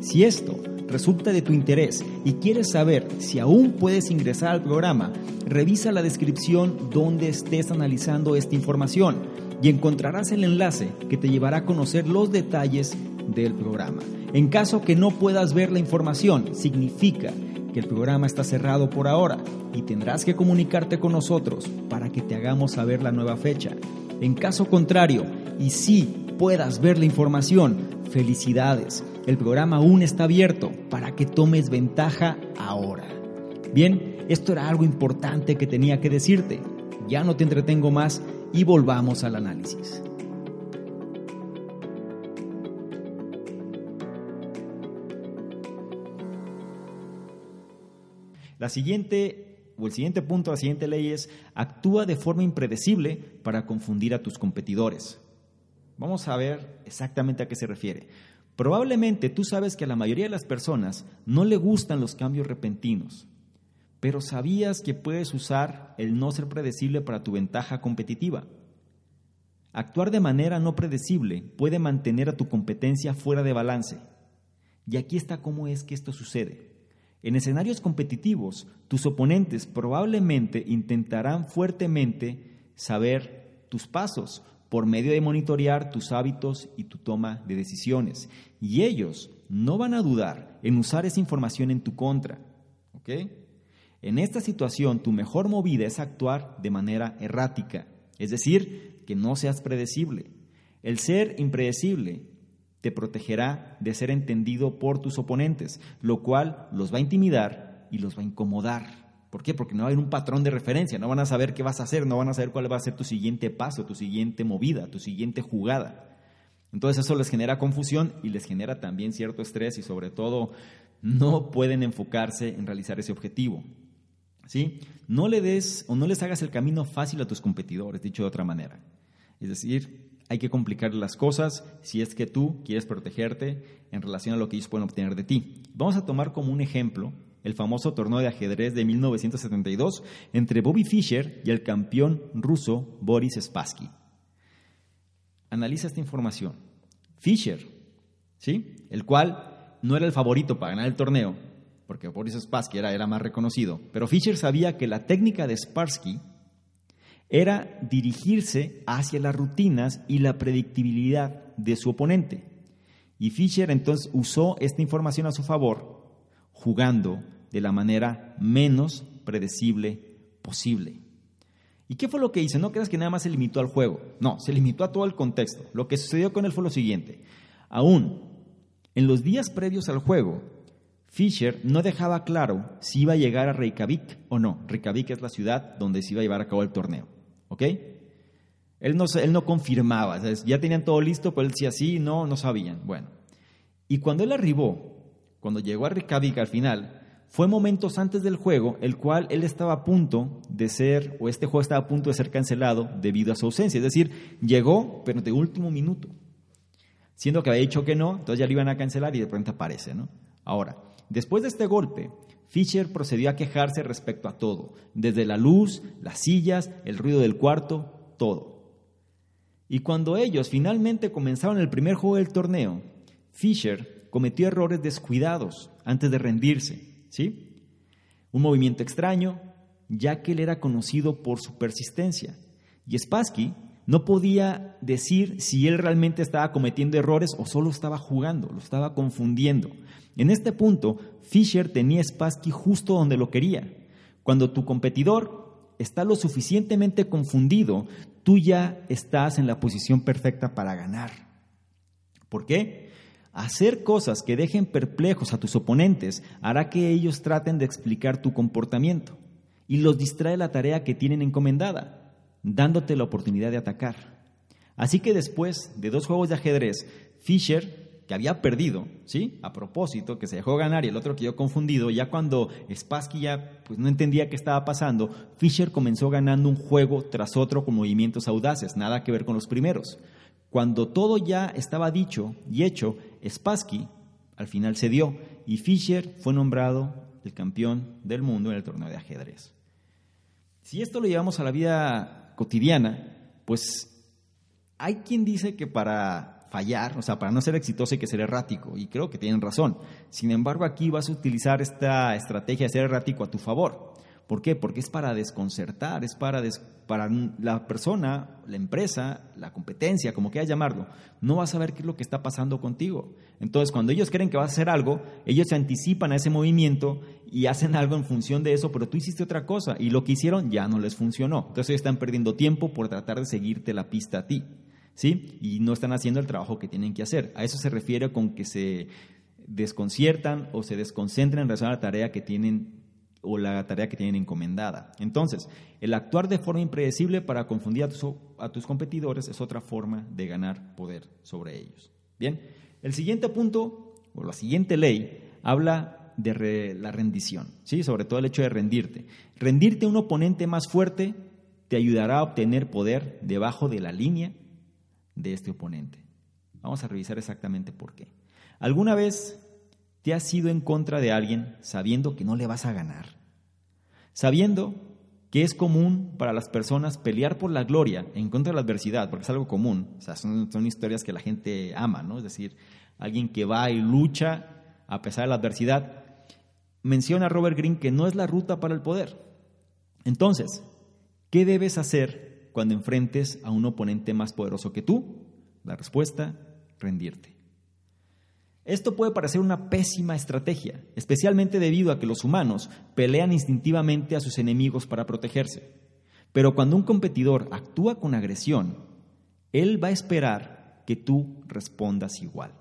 Si esto resulta de tu interés y quieres saber si aún puedes ingresar al programa, revisa la descripción donde estés analizando esta información y encontrarás el enlace que te llevará a conocer los detalles del programa. En caso que no puedas ver la información, significa el programa está cerrado por ahora y tendrás que comunicarte con nosotros para que te hagamos saber la nueva fecha. En caso contrario, y si puedas ver la información, felicidades. El programa aún está abierto para que tomes ventaja ahora. Bien, esto era algo importante que tenía que decirte. Ya no te entretengo más y volvamos al análisis. La siguiente o el siguiente punto, la siguiente ley es actúa de forma impredecible para confundir a tus competidores. Vamos a ver exactamente a qué se refiere. Probablemente tú sabes que a la mayoría de las personas no le gustan los cambios repentinos, pero sabías que puedes usar el no ser predecible para tu ventaja competitiva. Actuar de manera no predecible puede mantener a tu competencia fuera de balance. Y aquí está cómo es que esto sucede. En escenarios competitivos, tus oponentes probablemente intentarán fuertemente saber tus pasos por medio de monitorear tus hábitos y tu toma de decisiones. Y ellos no van a dudar en usar esa información en tu contra. En esta situación, tu mejor movida es actuar de manera errática, es decir, que no seas predecible. El ser impredecible te protegerá de ser entendido por tus oponentes, lo cual los va a intimidar y los va a incomodar. ¿Por qué? Porque no va a haber un patrón de referencia, no van a saber qué vas a hacer, no van a saber cuál va a ser tu siguiente paso, tu siguiente movida, tu siguiente jugada. Entonces eso les genera confusión y les genera también cierto estrés y sobre todo no pueden enfocarse en realizar ese objetivo. ¿Sí? No le des o no les hagas el camino fácil a tus competidores, dicho de otra manera. Es decir, hay que complicar las cosas si es que tú quieres protegerte en relación a lo que ellos pueden obtener de ti. Vamos a tomar como un ejemplo el famoso torneo de ajedrez de 1972 entre Bobby Fischer y el campeón ruso Boris Spassky. Analiza esta información. Fischer, ¿sí? el cual no era el favorito para ganar el torneo, porque Boris Spassky era, era más reconocido, pero Fischer sabía que la técnica de Spassky era dirigirse hacia las rutinas y la predictibilidad de su oponente. Y Fischer entonces usó esta información a su favor, jugando de la manera menos predecible posible. ¿Y qué fue lo que hizo? No creas que nada más se limitó al juego. No, se limitó a todo el contexto. Lo que sucedió con él fue lo siguiente. Aún en los días previos al juego, Fischer no dejaba claro si iba a llegar a Reykjavik o no. Reykjavik es la ciudad donde se iba a llevar a cabo el torneo. ¿Ok? Él no, él no confirmaba. Ya tenían todo listo, pero él decía sí, no, no sabían. Bueno. Y cuando él arribó, cuando llegó a Reykjavik al final, fue momentos antes del juego, el cual él estaba a punto de ser, o este juego estaba a punto de ser cancelado debido a su ausencia. Es decir, llegó, pero de último minuto. Siendo que había dicho que no, entonces ya lo iban a cancelar y de pronto aparece, ¿no? Ahora, después de este golpe, Fisher procedió a quejarse respecto a todo, desde la luz, las sillas, el ruido del cuarto, todo. Y cuando ellos finalmente comenzaron el primer juego del torneo, Fisher cometió errores descuidados antes de rendirse ¿sí? Un movimiento extraño, ya que él era conocido por su persistencia. Y Spassky no podía decir si él realmente estaba cometiendo errores o solo estaba jugando, lo estaba confundiendo. En este punto, Fischer tenía Spassky justo donde lo quería. Cuando tu competidor está lo suficientemente confundido, tú ya estás en la posición perfecta para ganar. ¿Por qué? Hacer cosas que dejen perplejos a tus oponentes hará que ellos traten de explicar tu comportamiento y los distrae la tarea que tienen encomendada, dándote la oportunidad de atacar. Así que después de dos juegos de ajedrez, Fischer, que había perdido, ¿sí? A propósito, que se dejó ganar y el otro quedó confundido, ya cuando Spassky ya pues, no entendía qué estaba pasando, Fischer comenzó ganando un juego tras otro con movimientos audaces, nada que ver con los primeros. Cuando todo ya estaba dicho y hecho, Spassky al final cedió y Fischer fue nombrado el campeón del mundo en el torneo de ajedrez. Si esto lo llevamos a la vida cotidiana, pues hay quien dice que para fallar, o sea, para no ser exitoso hay que ser errático, y creo que tienen razón. Sin embargo, aquí vas a utilizar esta estrategia de ser errático a tu favor. ¿Por qué? Porque es para desconcertar, es para, para la persona, la empresa, la competencia, como quieras llamarlo, no va a saber qué es lo que está pasando contigo. Entonces, cuando ellos creen que vas a hacer algo, ellos se anticipan a ese movimiento y hacen algo en función de eso, pero tú hiciste otra cosa y lo que hicieron ya no les funcionó. Entonces, ellos están perdiendo tiempo por tratar de seguirte la pista a ti, ¿sí? Y no están haciendo el trabajo que tienen que hacer. A eso se refiere con que se desconciertan o se desconcentran en relación a la tarea que tienen o la tarea que tienen encomendada. Entonces, el actuar de forma impredecible para confundir a tus, competidores es otra forma de ganar poder sobre ellos. Bien, el siguiente punto, o la siguiente ley, habla de la rendición, ¿sí? sobre todo el hecho de rendirte. Rendirte a un oponente más fuerte te ayudará a obtener poder debajo de la línea de este oponente. Vamos a revisar exactamente por qué. ¿Alguna vez te has ido en contra de alguien sabiendo que no le vas a ganar? Sabiendo que es común para las personas pelear por la gloria en contra de la adversidad, porque es algo común, o sea, son, historias que la gente ama, ¿no? Es decir, alguien que va y lucha a pesar de la adversidad. Menciona Robert Greene que no es la ruta para el poder. Entonces, ¿qué debes hacer cuando enfrentes a un oponente más poderoso que tú? La respuesta, rendirte. Esto puede parecer una pésima estrategia, especialmente debido a que los humanos pelean instintivamente a sus enemigos para protegerse. Pero cuando un competidor actúa con agresión, él va a esperar que tú respondas igual.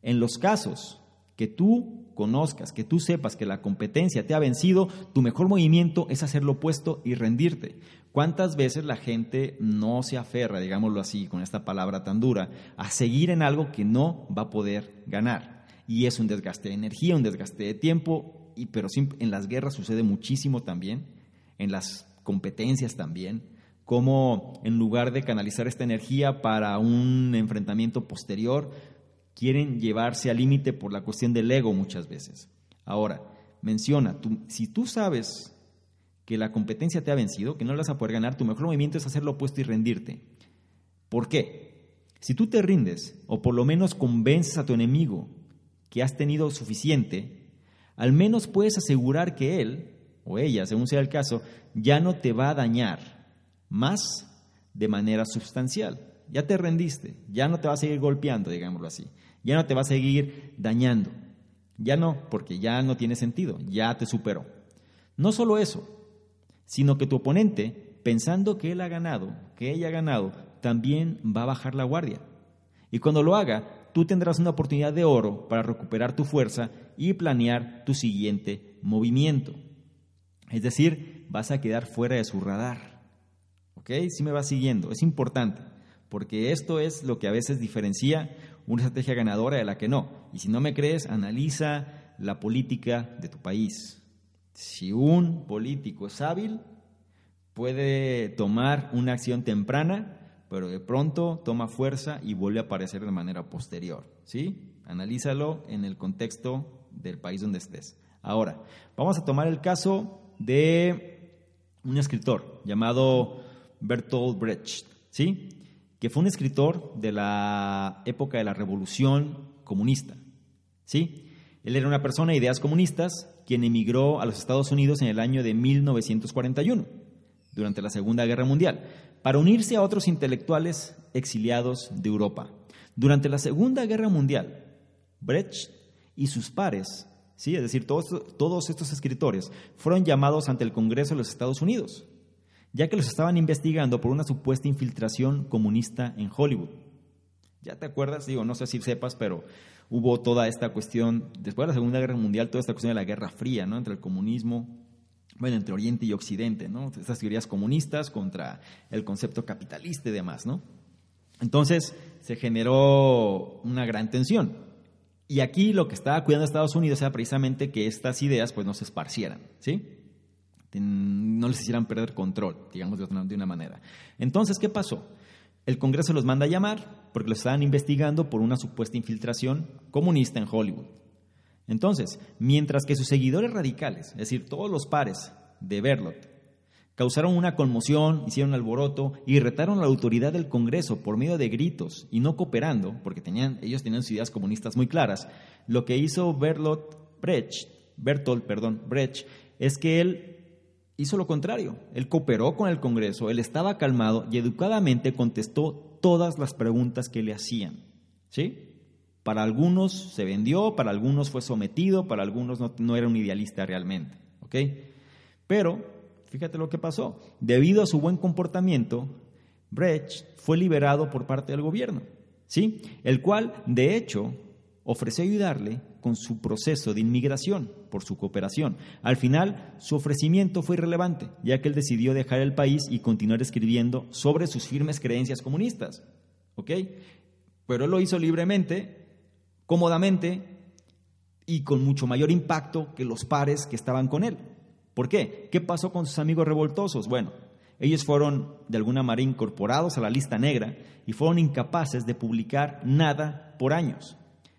En los casos que tú conozcas, que tú sepas que la competencia te ha vencido, tu mejor movimiento es hacer lo opuesto y rendirte. ¿Cuántas veces la gente no se aferra, digámoslo así, con esta palabra tan dura, a seguir en algo que no va a poder ganar? Y es un desgaste de energía, un desgaste de tiempo, y, pero en las guerras sucede muchísimo también, en las competencias también. cómo en lugar de canalizar esta energía para un enfrentamiento posterior, quieren llevarse al límite por la cuestión del ego muchas veces. Ahora, menciona, si tú sabes que la competencia te ha vencido, que no la vas a poder ganar, tu mejor movimiento es hacer lo opuesto y rendirte. ¿Por qué? Si tú te rindes, o por lo menos convences a tu enemigo que has tenido suficiente, al menos puedes asegurar que él, o ella, según sea el caso, ya no te va a dañar más de manera sustancial. Ya te rendiste, ya no te va a seguir golpeando, digámoslo así, ya no te va a seguir dañando, ya no, porque ya no tiene sentido, ya te superó. No solo eso, sino que tu oponente, pensando que él ha ganado, que ella ha ganado, también va a bajar la guardia. Y cuando lo haga, tú tendrás una oportunidad de oro para recuperar tu fuerza y planear tu siguiente movimiento. Es decir, vas a quedar fuera de su radar. ¿Ok? Si me vas siguiendo. Es importante, porque esto es lo que a veces diferencia una estrategia ganadora de la que no. Y si no me crees, analiza la política de tu país. Si un político es hábil, puede tomar una acción temprana, pero de pronto toma fuerza y vuelve a aparecer de manera posterior. ¿Sí? Analízalo en el contexto del país donde estés. Ahora, vamos a tomar el caso de un escritor llamado Bertolt Brecht, ¿sí? que fue un escritor de la época de la Revolución Comunista. ¿sí? Él era una persona de ideas comunistas quien emigró a los Estados Unidos en el año de 1941, durante la Segunda Guerra Mundial, para unirse a otros intelectuales exiliados de Europa. Durante la Segunda Guerra Mundial, Brecht y sus pares, ¿sí? es decir, todos, todos estos escritores, fueron llamados ante el Congreso de los Estados Unidos, ya que los estaban investigando por una supuesta infiltración comunista en Hollywood. ¿Ya te acuerdas? Digo, no sé si sepas, pero hubo toda esta cuestión, después de la Segunda Guerra Mundial, toda esta cuestión de la Guerra Fría, ¿no? Entre el comunismo, bueno, entre Oriente y Occidente, ¿no? Estas teorías comunistas contra el concepto capitalista y demás, ¿no? Entonces se generó una gran tensión. Y aquí lo que estaba cuidando Estados Unidos era precisamente que estas ideas pues no se esparcieran, ¿sí? No les hicieran perder control, digamos de una manera. Entonces, ¿qué pasó? El Congreso los manda a llamar porque los estaban investigando por una supuesta infiltración comunista en Hollywood. Entonces, mientras que sus seguidores radicales, es decir, todos los pares de Berlot, causaron una conmoción, hicieron alboroto y retaron la autoridad del Congreso por medio de gritos y no cooperando, porque ellos tenían sus ideas comunistas muy claras, lo que hizo Bertolt Brecht, Bertolt perdón, Brecht es que él hizo lo contrario. Él cooperó con el Congreso, él estaba calmado y educadamente contestó todas las preguntas que le hacían. ¿Sí? Para algunos se vendió, para algunos fue sometido, para algunos no, era un idealista realmente. ¿Ok? Pero, fíjate lo que pasó. Debido a su buen comportamiento, Brecht fue liberado por parte del gobierno. ¿Sí? El cual, de hecho, ofreció ayudarle su proceso de inmigración por su cooperación. Al final, su ofrecimiento fue irrelevante, ya que él decidió dejar el país y continuar escribiendo sobre sus firmes creencias comunistas. ¿Ok? Pero él lo hizo libremente, cómodamente y con mucho mayor impacto que los pares que estaban con él. ¿Por qué? ¿Qué pasó con sus amigos revoltosos? Bueno, ellos fueron de alguna manera incorporados a la lista negra y fueron incapaces de publicar nada por años.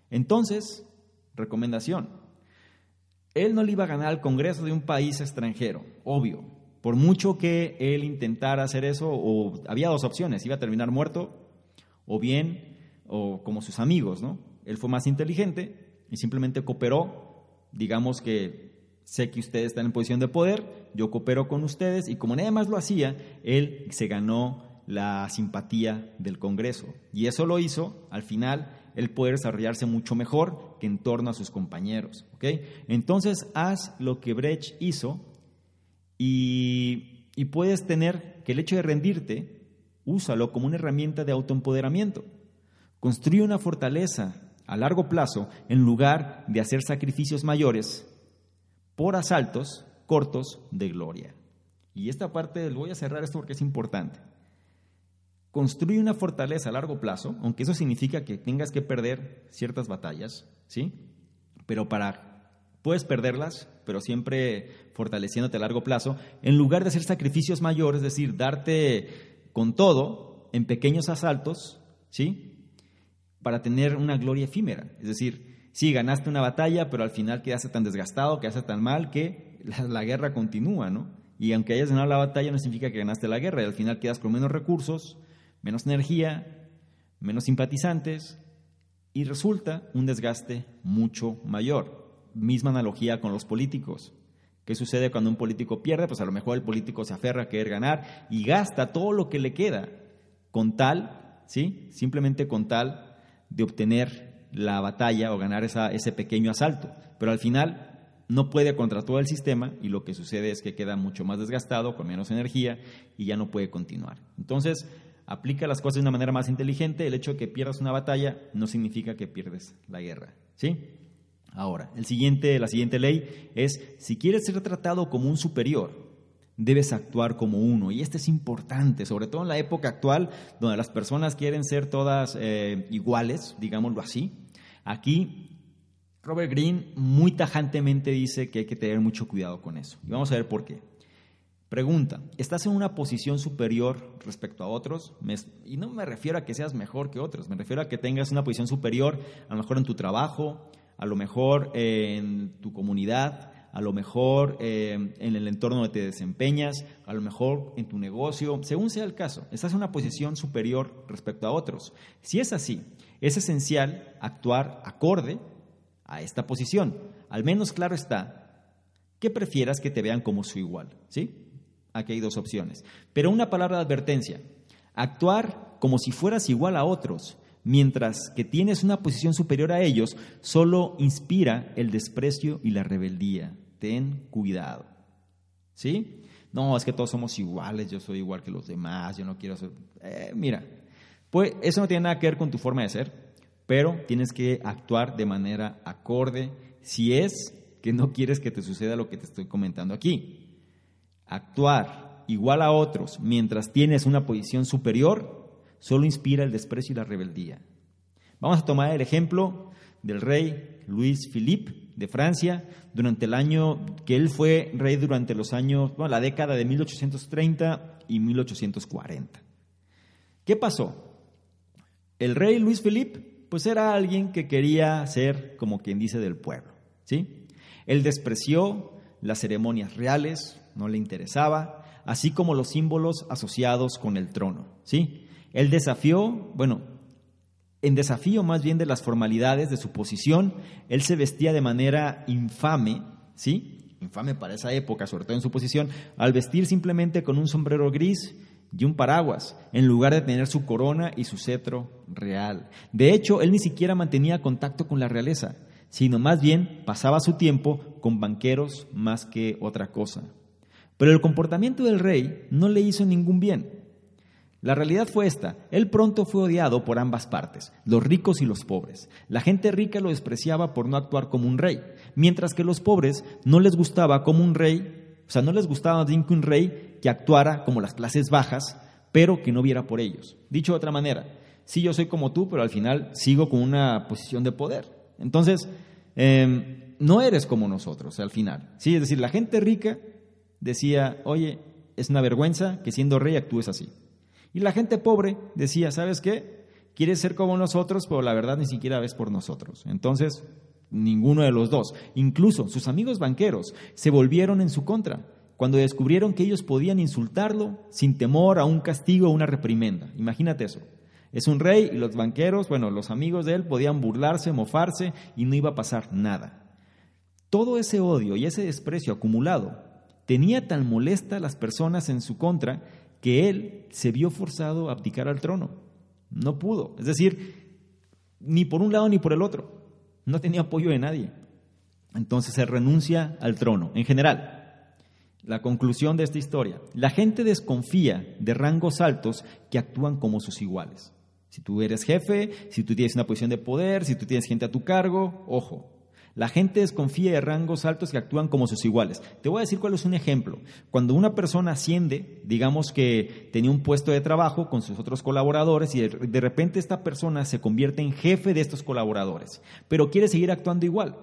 Entonces, recomendación, él no le iba a ganar al Congreso de un país extranjero, obvio. Por mucho que él intentara hacer eso, había dos opciones, iba a terminar muerto, o bien, o como sus amigos, ¿no? Él fue más inteligente y simplemente cooperó, digamos que sé que ustedes están en posición de poder, yo coopero con ustedes, y como nada más lo hacía, él se ganó la simpatía del Congreso. Y eso lo hizo, al final, el poder desarrollarse mucho mejor que en torno a sus compañeros. Entonces, haz lo que Brecht hizo y, y puedes tener que el hecho de rendirte, úsalo como una herramienta de autoempoderamiento. Construye una fortaleza a largo plazo en lugar de hacer sacrificios mayores por asaltos cortos de gloria. Y esta parte, voy a cerrar esto porque es importante. Construye una fortaleza a largo plazo, aunque eso significa que tengas que perder ciertas batallas, ¿sí? Pero para puedes perderlas, pero siempre fortaleciéndote a largo plazo, en lugar de hacer sacrificios mayores, es decir, darte con todo en pequeños asaltos, ¿sí? Para tener una gloria efímera. Es decir, sí, ganaste una batalla, pero al final quedaste tan desgastado, quedaste tan mal que la, la guerra continúa, ¿no? Y aunque hayas ganado la batalla, no significa que ganaste la guerra, y al final quedas con menos recursos, menos energía, menos simpatizantes, y resulta un desgaste mucho mayor. Misma analogía con los políticos. ¿Qué sucede cuando un político pierde? Pues a lo mejor el político se aferra a querer ganar y gasta todo lo que le queda con tal, ¿sí? Simplemente con tal de obtener la batalla o ganar esa, ese pequeño asalto. Pero al final no puede contra todo el sistema y lo que sucede es que queda mucho más desgastado, con menos energía y ya no puede continuar. Entonces, aplica las cosas de una manera más inteligente. El hecho de que pierdas una batalla no significa que pierdes la guerra. ¿Sí? Ahora, el siguiente, la siguiente ley es, si quieres ser tratado como un superior, debes actuar como uno. Y esto es importante, sobre todo en la época actual, donde las personas quieren ser todas eh, iguales, digámoslo así. Aquí, Robert Greene muy tajantemente dice que hay que tener mucho cuidado con eso. Y vamos a ver por qué. Pregunta, ¿estás en una posición superior respecto a otros? y no me refiero a que seas mejor que otros, me refiero a que tengas una posición superior a lo mejor en tu trabajo, a lo mejor en tu comunidad, a lo mejor eh, en el entorno donde te desempeñas, a lo mejor en tu negocio, según sea el caso, estás en una posición superior respecto a otros. Si es así, es esencial actuar acorde a esta posición. Al menos claro está que prefieras que te vean como su igual, ¿sí? Aquí hay dos opciones. Pero una palabra de advertencia. Actuar como si fueras igual a otros, mientras que tienes una posición superior a ellos, solo inspira el desprecio y la rebeldía. Ten cuidado. ¿Sí? No, es que todos somos iguales, yo soy igual que los demás, yo no quiero ser... Eh, mira, pues eso no tiene nada que ver con tu forma de ser, pero tienes que actuar de manera acorde si es que no quieres que te suceda lo que te estoy comentando aquí actuar igual a otros mientras tienes una posición superior, solo inspira el desprecio y la rebeldía. Vamos a tomar el ejemplo del rey Luis Philippe de Francia durante el año que él fue rey durante los años, bueno, la década de 1830 y 1840. ¿Qué pasó? El rey Luis Philippe pues era alguien que quería ser como quien dice del pueblo, ¿sí? Él despreció las ceremonias reales, no le interesaba, así como los símbolos asociados con el trono. ¿sí? El desafío, bueno, en desafío más bien de las formalidades de su posición, él se vestía de manera infame, ¿sí? Infame para esa época, sobre todo en su posición, al vestir simplemente con un sombrero gris y un paraguas, en lugar de tener su corona y su cetro real. De hecho, él ni siquiera mantenía contacto con la realeza, sino más bien pasaba su tiempo con banqueros más que otra cosa. Pero el comportamiento del rey no le hizo ningún bien. La realidad fue esta, él pronto fue odiado por ambas partes, los ricos y los pobres. La gente rica lo despreciaba por no actuar como un rey, mientras que los pobres no les gustaba como un rey, o sea, no les gustaba que un rey que actuara como las clases bajas, pero que no viera por ellos. Dicho de otra manera, sí yo soy como tú, pero al final sigo con una posición de poder. Entonces, em, no eres como nosotros al final. Sí, es decir, la gente rica decía, oye, es una vergüenza que siendo rey actúes así. Y la gente pobre decía, ¿sabes qué? Quieres ser como nosotros, pero la verdad ni siquiera ves por nosotros. Entonces, ninguno de los dos. Incluso sus amigos banqueros se volvieron en su contra cuando descubrieron que ellos podían insultarlo sin temor a un castigo o una reprimenda. Imagínate eso. Es un rey y los banqueros, bueno, los amigos de él podían burlarse, mofarse y no iba a pasar nada. Todo ese odio y ese desprecio acumulado tenía tan molesta las personas en su contra que él se vio forzado a abdicar al trono. No pudo, es decir, ni por un lado ni por el otro. No tenía apoyo de nadie. Entonces se renuncia al trono. En general, la conclusión de esta historia, la gente desconfía de rangos altos que actúan como sus iguales. Si tú eres jefe, si tú tienes una posición de poder, si tú tienes gente a tu cargo, ojo, la gente desconfía de rangos altos que actúan como sus iguales. Te voy a decir cuál es un ejemplo. Cuando una persona asciende, digamos que tenía un puesto de trabajo con sus otros colaboradores y de repente esta persona se convierte en jefe de estos colaboradores, pero quiere seguir actuando igual.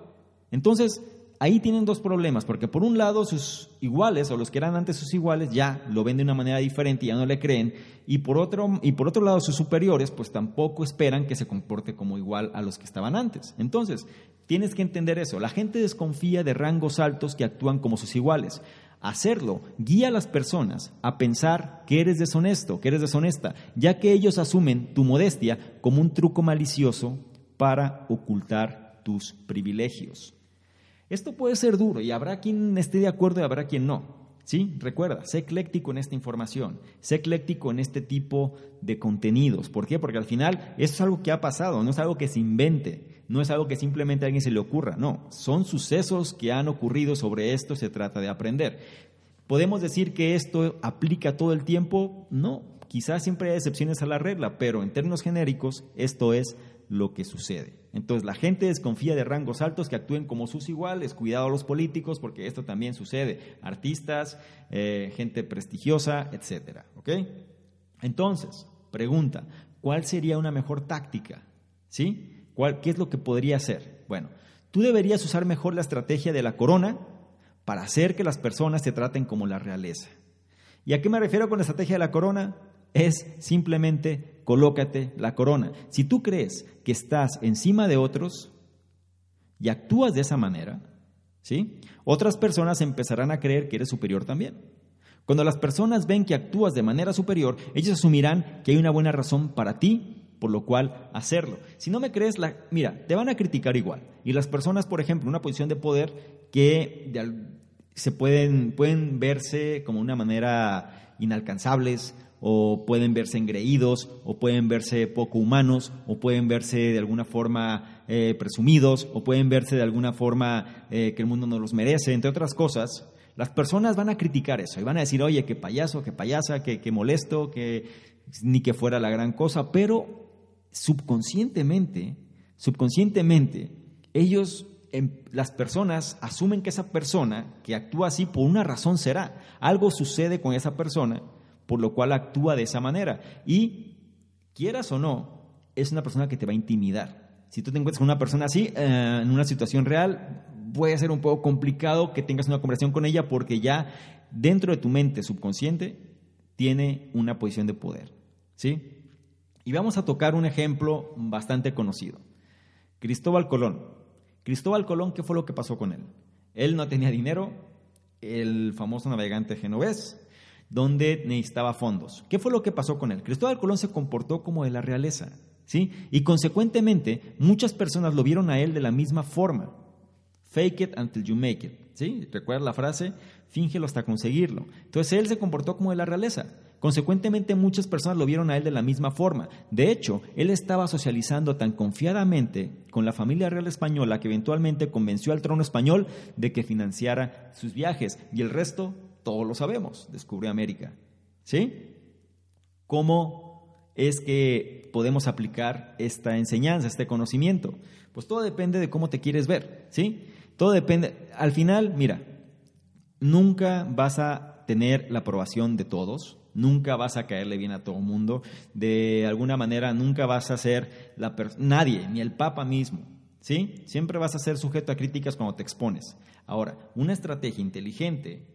Entonces, ahí tienen dos problemas, porque por un lado sus iguales o los que eran antes sus iguales ya lo ven de una manera diferente y ya no le creen, y por otro y por otro lado sus superiores pues tampoco esperan que se comporte como igual a los que estaban antes. Entonces, tienes que entender eso, la gente desconfía de rangos altos que actúan como sus iguales. Hacerlo guía a las personas a pensar que eres deshonesto, que eres deshonesta, ya que ellos asumen tu modestia como un truco malicioso para ocultar tus privilegios. Esto puede ser duro y habrá quien esté de acuerdo y habrá quien no. ¿Sí? Recuerda, sé ecléctico en esta información, sé ecléctico en este tipo de contenidos. ¿Por qué? Porque al final esto es algo que ha pasado, no es algo que se invente, no es algo que simplemente a alguien se le ocurra, no, son sucesos que han ocurrido sobre esto, se trata de aprender. ¿Podemos decir que esto aplica todo el tiempo? No, quizás siempre hay excepciones a la regla, pero en términos genéricos esto es lo que sucede. Entonces la gente desconfía de rangos altos que actúen como sus iguales, cuidado a los políticos porque esto también sucede, artistas, eh, gente prestigiosa, etcétera, ¿ok? Entonces, pregunta, ¿cuál sería una mejor táctica? ¿Sí? ¿Cuál, ¿Qué es lo que podría hacer? Bueno, tú deberías usar mejor la estrategia de la corona para hacer que las personas te traten como la realeza. ¿Y a qué me refiero con la estrategia de la corona? es simplemente colócate la corona. Si tú crees que estás encima de otros y actúas de esa manera, ¿sí? Otras personas empezarán a creer que eres superior también. Cuando las personas ven que actúas de manera superior, ellos asumirán que hay una buena razón para ti, por lo cual hacerlo. Si no me crees, la, mira, te van a criticar igual. Y las personas, por ejemplo, en una posición de poder que se pueden, pueden verse como una manera inalcanzables o pueden verse engreídos, o pueden verse poco humanos, o pueden verse de alguna forma eh, presumidos, o pueden verse de alguna forma eh, que el mundo no los merece, entre otras cosas, las personas van a criticar eso y van a decir, oye, qué payaso, qué payasa, qué, qué molesto, que ni que fuera la gran cosa, pero subconscientemente, subconscientemente, ellos em, las personas asumen que esa persona que actúa así por una razón será. Algo sucede con esa persona por lo cual actúa de esa manera. Y quieras o no, es una persona que te va a intimidar. Si tú te encuentras con una persona así, eh, en una situación real, puede ser un poco complicado que tengas una conversación con ella porque ya dentro de tu mente subconsciente tiene una posición de poder. ¿Sí? Y vamos a tocar un ejemplo bastante conocido. Cristóbal Colón. Cristóbal Colón, ¿qué fue lo que pasó con él? Él no tenía dinero, el famoso navegante genovés, donde necesitaba fondos. ¿Qué fue lo que pasó con él? Cristóbal Colón se comportó como de la realeza, ¿sí? Y consecuentemente muchas personas lo vieron a él de la misma forma. Fake it until you make it, ¿sí? ¿Recuerda la frase? Fíngelo hasta conseguirlo. Entonces él se comportó como de la realeza. Consecuentemente muchas personas lo vieron a él de la misma forma. De hecho, él estaba socializando tan confiadamente con la familia real española que eventualmente convenció al trono español de que financiara sus viajes y el resto todos lo sabemos, descubrió América. ¿Sí? ¿Cómo es que podemos aplicar esta enseñanza, este conocimiento? Pues todo depende de cómo te quieres ver, ¿sí? Todo depende, al final, mira, nunca vas a tener la aprobación de todos, nunca vas a caerle bien a todo mundo, de alguna manera nunca vas a ser la nadie, ni el Papa mismo, ¿sí? Siempre vas a ser sujeto a críticas cuando te expones. Ahora, una estrategia inteligente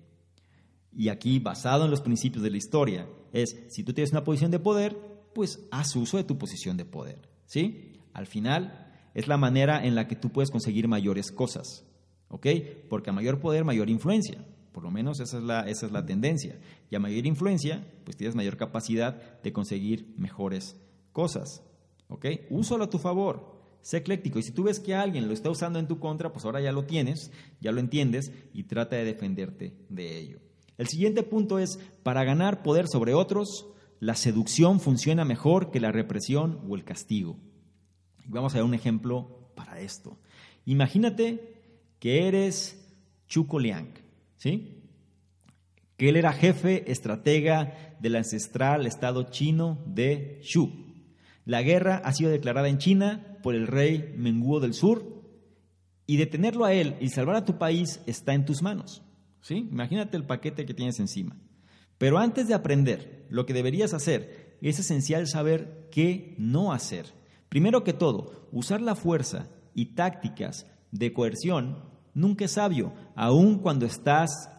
y aquí, basado en los principios de la historia, es, si tú tienes una posición de poder, pues haz uso de tu posición de poder. ¿Sí? Al final, es la manera en la que tú puedes conseguir mayores cosas. ¿Ok? Porque a mayor poder, mayor influencia. Por lo menos esa es la, esa es la tendencia. Y a mayor influencia, pues tienes mayor capacidad de conseguir mejores cosas. ¿Ok? Úsalo a tu favor. Sé ecléctico. Y si tú ves que alguien lo está usando en tu contra, pues ahora ya lo tienes, ya lo entiendes y trata de defenderte de ello. El siguiente punto es, para ganar poder sobre otros, la seducción funciona mejor que la represión o el castigo. Y vamos a ver un ejemplo para esto. Imagínate que eres Chuko Liang, ¿sí? Que él era jefe estratega del ancestral estado chino de Shu. La guerra ha sido declarada en China por el rey Menguo del Sur y detenerlo a él y salvar a tu país está en tus manos. ¿sí? Imagínate el paquete que tienes encima. Pero antes de aprender lo que deberías hacer, es esencial saber qué no hacer. Primero que todo, usar la fuerza y tácticas de coerción nunca es sabio, aun cuando estás,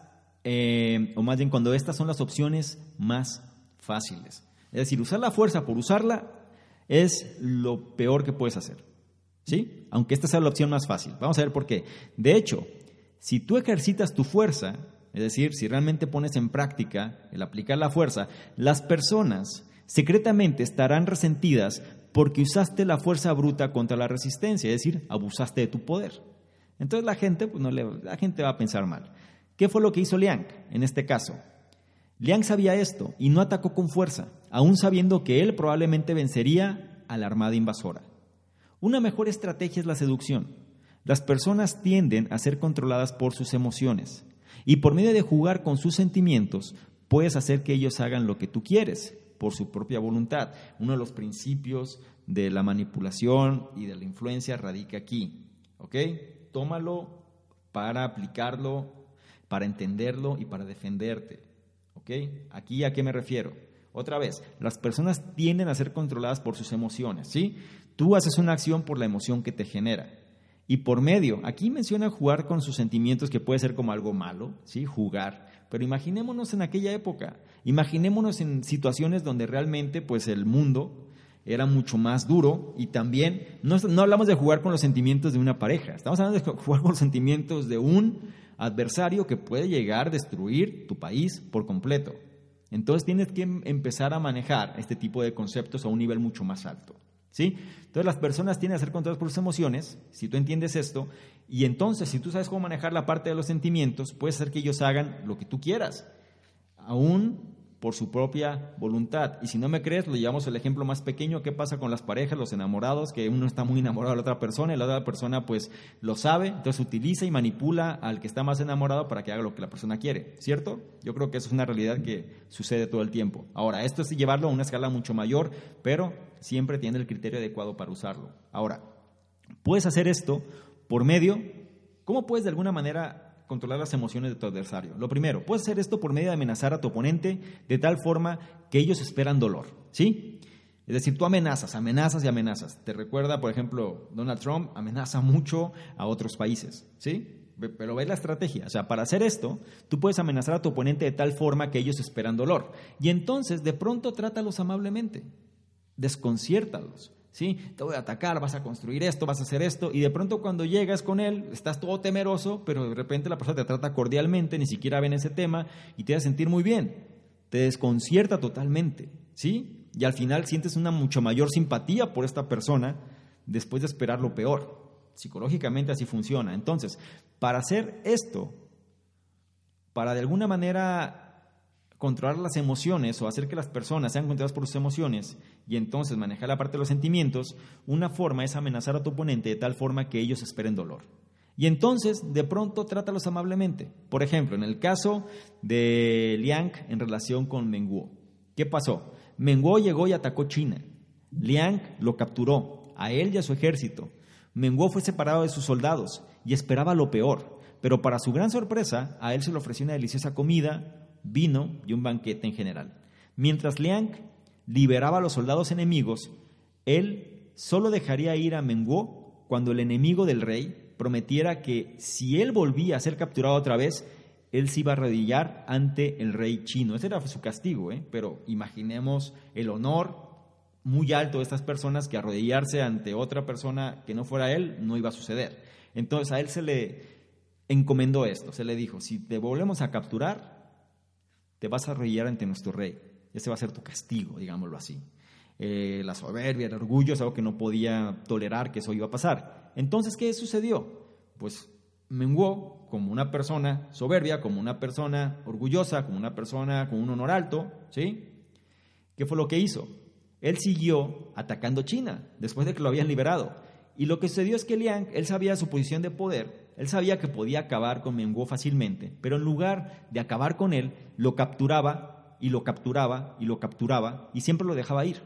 eh, o más bien cuando estas son las opciones más fáciles. Es decir, usar la fuerza por usarla es lo peor que puedes hacer. ¿Sí? Aunque esta sea la opción más fácil. Vamos a ver por qué. De hecho, si tú ejercitas tu fuerza, es decir, si realmente pones en práctica el aplicar la fuerza, las personas secretamente estarán resentidas porque usaste la fuerza bruta contra la resistencia, es decir, abusaste de tu poder. Entonces la gente, pues no le, la gente va a pensar mal. ¿Qué fue lo que hizo Liang en este caso? Liang sabía esto y no atacó con fuerza, aún sabiendo que él probablemente vencería a la armada invasora. Una mejor estrategia es la seducción. Las personas tienden a ser controladas por sus emociones y por medio de jugar con sus sentimientos puedes hacer que ellos hagan lo que tú quieres por su propia voluntad. Uno de los principios de la manipulación y de la influencia radica aquí. ¿Ok? Tómalo para aplicarlo, para entenderlo y para defenderte. ¿Ok? Aquí a qué me refiero. Otra vez, las personas tienden a ser controladas por sus emociones, ¿sí? Tú haces una acción por la emoción que te genera. Y por medio, aquí menciona jugar con sus sentimientos, que puede ser como algo malo, ¿sí? Jugar. Pero imaginémonos en aquella época, imaginémonos en situaciones donde realmente pues el mundo era mucho más duro y también no, no hablamos de jugar con los sentimientos de una pareja, estamos hablando de jugar con los sentimientos de un adversario que puede llegar a destruir tu país por completo. Entonces tienes que empezar a manejar este tipo de conceptos a un nivel mucho más alto. ¿Sí? Entonces las personas tienen que ser controladas por sus emociones, si tú entiendes esto, y entonces si tú sabes cómo manejar la parte de los sentimientos, puedes hacer que ellos hagan lo que tú quieras, aún por su propia voluntad. Y si no me crees, lo llevamos el ejemplo más pequeño, ¿qué pasa con las parejas, los enamorados? Que uno está muy enamorado de la otra persona y la otra persona pues lo sabe, entonces utiliza y manipula al que está más enamorado para que haga lo que la persona quiere, ¿cierto? Yo creo que eso es una realidad que sucede todo el tiempo. Ahora, esto es llevarlo a una escala mucho mayor, pero siempre tiene el criterio adecuado para usarlo. Ahora, puedes hacer esto por medio, ¿cómo puedes de alguna manera controlar las emociones de tu adversario. Lo primero, puedes hacer esto por medio de amenazar a tu oponente de tal forma que ellos esperan dolor, ¿sí? Es decir, tú amenazas, amenazas y amenazas. Te recuerda, por ejemplo, Donald Trump amenaza mucho a otros países, ¿sí? Pero ves la estrategia. O sea, para hacer esto, tú puedes amenazar a tu oponente de tal forma que ellos esperan dolor. Y entonces, de pronto, trátalos amablemente. Desconciértalos. ¿Sí? Te voy a atacar, vas a construir esto, vas a hacer esto, y de pronto cuando llegas con él, estás todo temeroso, pero de repente la persona te trata cordialmente, ni siquiera ven ese tema, y te hace sentir muy bien. Te desconcierta totalmente, ¿sí? Y al final sientes una mucho mayor simpatía por esta persona después de esperar lo peor. Psicológicamente así funciona. Entonces, para hacer esto, para de alguna manera controlar las emociones o hacer que las personas sean controladas por sus emociones y entonces manejar la parte de los sentimientos, una forma es amenazar a tu oponente de tal forma que ellos esperen dolor. Y entonces, de pronto, trátalos amablemente. Por ejemplo, en el caso de Liang en relación con Menguo. ¿Qué pasó? Menguo llegó y atacó China. Liang lo capturó, a él y a su ejército. Menguo fue separado de sus soldados y esperaba lo peor. Pero para su gran sorpresa, a él se le ofreció una deliciosa comida, vino y un banquete en general. Mientras Liang liberaba a los soldados enemigos, él solo dejaría ir a Menguo cuando el enemigo del rey prometiera que si él volvía a ser capturado otra vez, él se iba a arrodillar ante el rey chino. Ese era su castigo, ¿eh? pero imaginemos el honor muy alto de estas personas que arrodillarse ante otra persona que no fuera él no iba a suceder. Entonces a él se le encomendó esto, se le dijo, si te volvemos a capturar, te vas a arrodillar ante nuestro rey. Ese va a ser tu castigo, digámoslo así. Eh, la soberbia, el orgullo es algo que no podía tolerar que eso iba a pasar. Entonces, ¿qué sucedió? Pues menguó como una persona soberbia, como una persona orgullosa, como una persona con un honor alto, ¿sí? ¿Qué fue lo que hizo? Él siguió atacando China después de que lo habían liberado. Y lo que sucedió es que Liang, él sabía su posición de poder él sabía que podía acabar con Menguo fácilmente, pero en lugar de acabar con él, lo capturaba y lo capturaba y lo capturaba y siempre lo dejaba ir.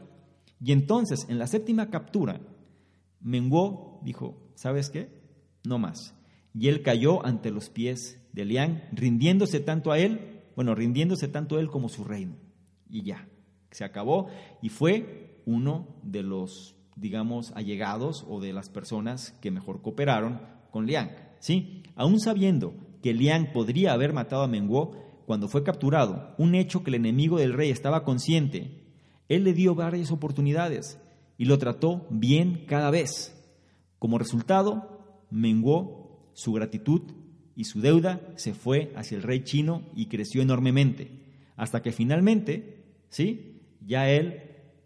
Y entonces, en la séptima captura, Menguo dijo, ¿sabes qué? No más. Y él cayó ante los pies de Liang, rindiéndose tanto a él, bueno, rindiéndose tanto a él como su reino. Y ya, se acabó y fue uno de los, digamos, allegados o de las personas que mejor cooperaron con Liang. ¿Sí? aún sabiendo que Liang podría haber matado a Menguo cuando fue capturado, un hecho que el enemigo del rey estaba consciente, él le dio varias oportunidades y lo trató bien cada vez. Como resultado, menguó su gratitud y su deuda se fue hacia el rey chino y creció enormemente, hasta que finalmente, ¿sí? Ya él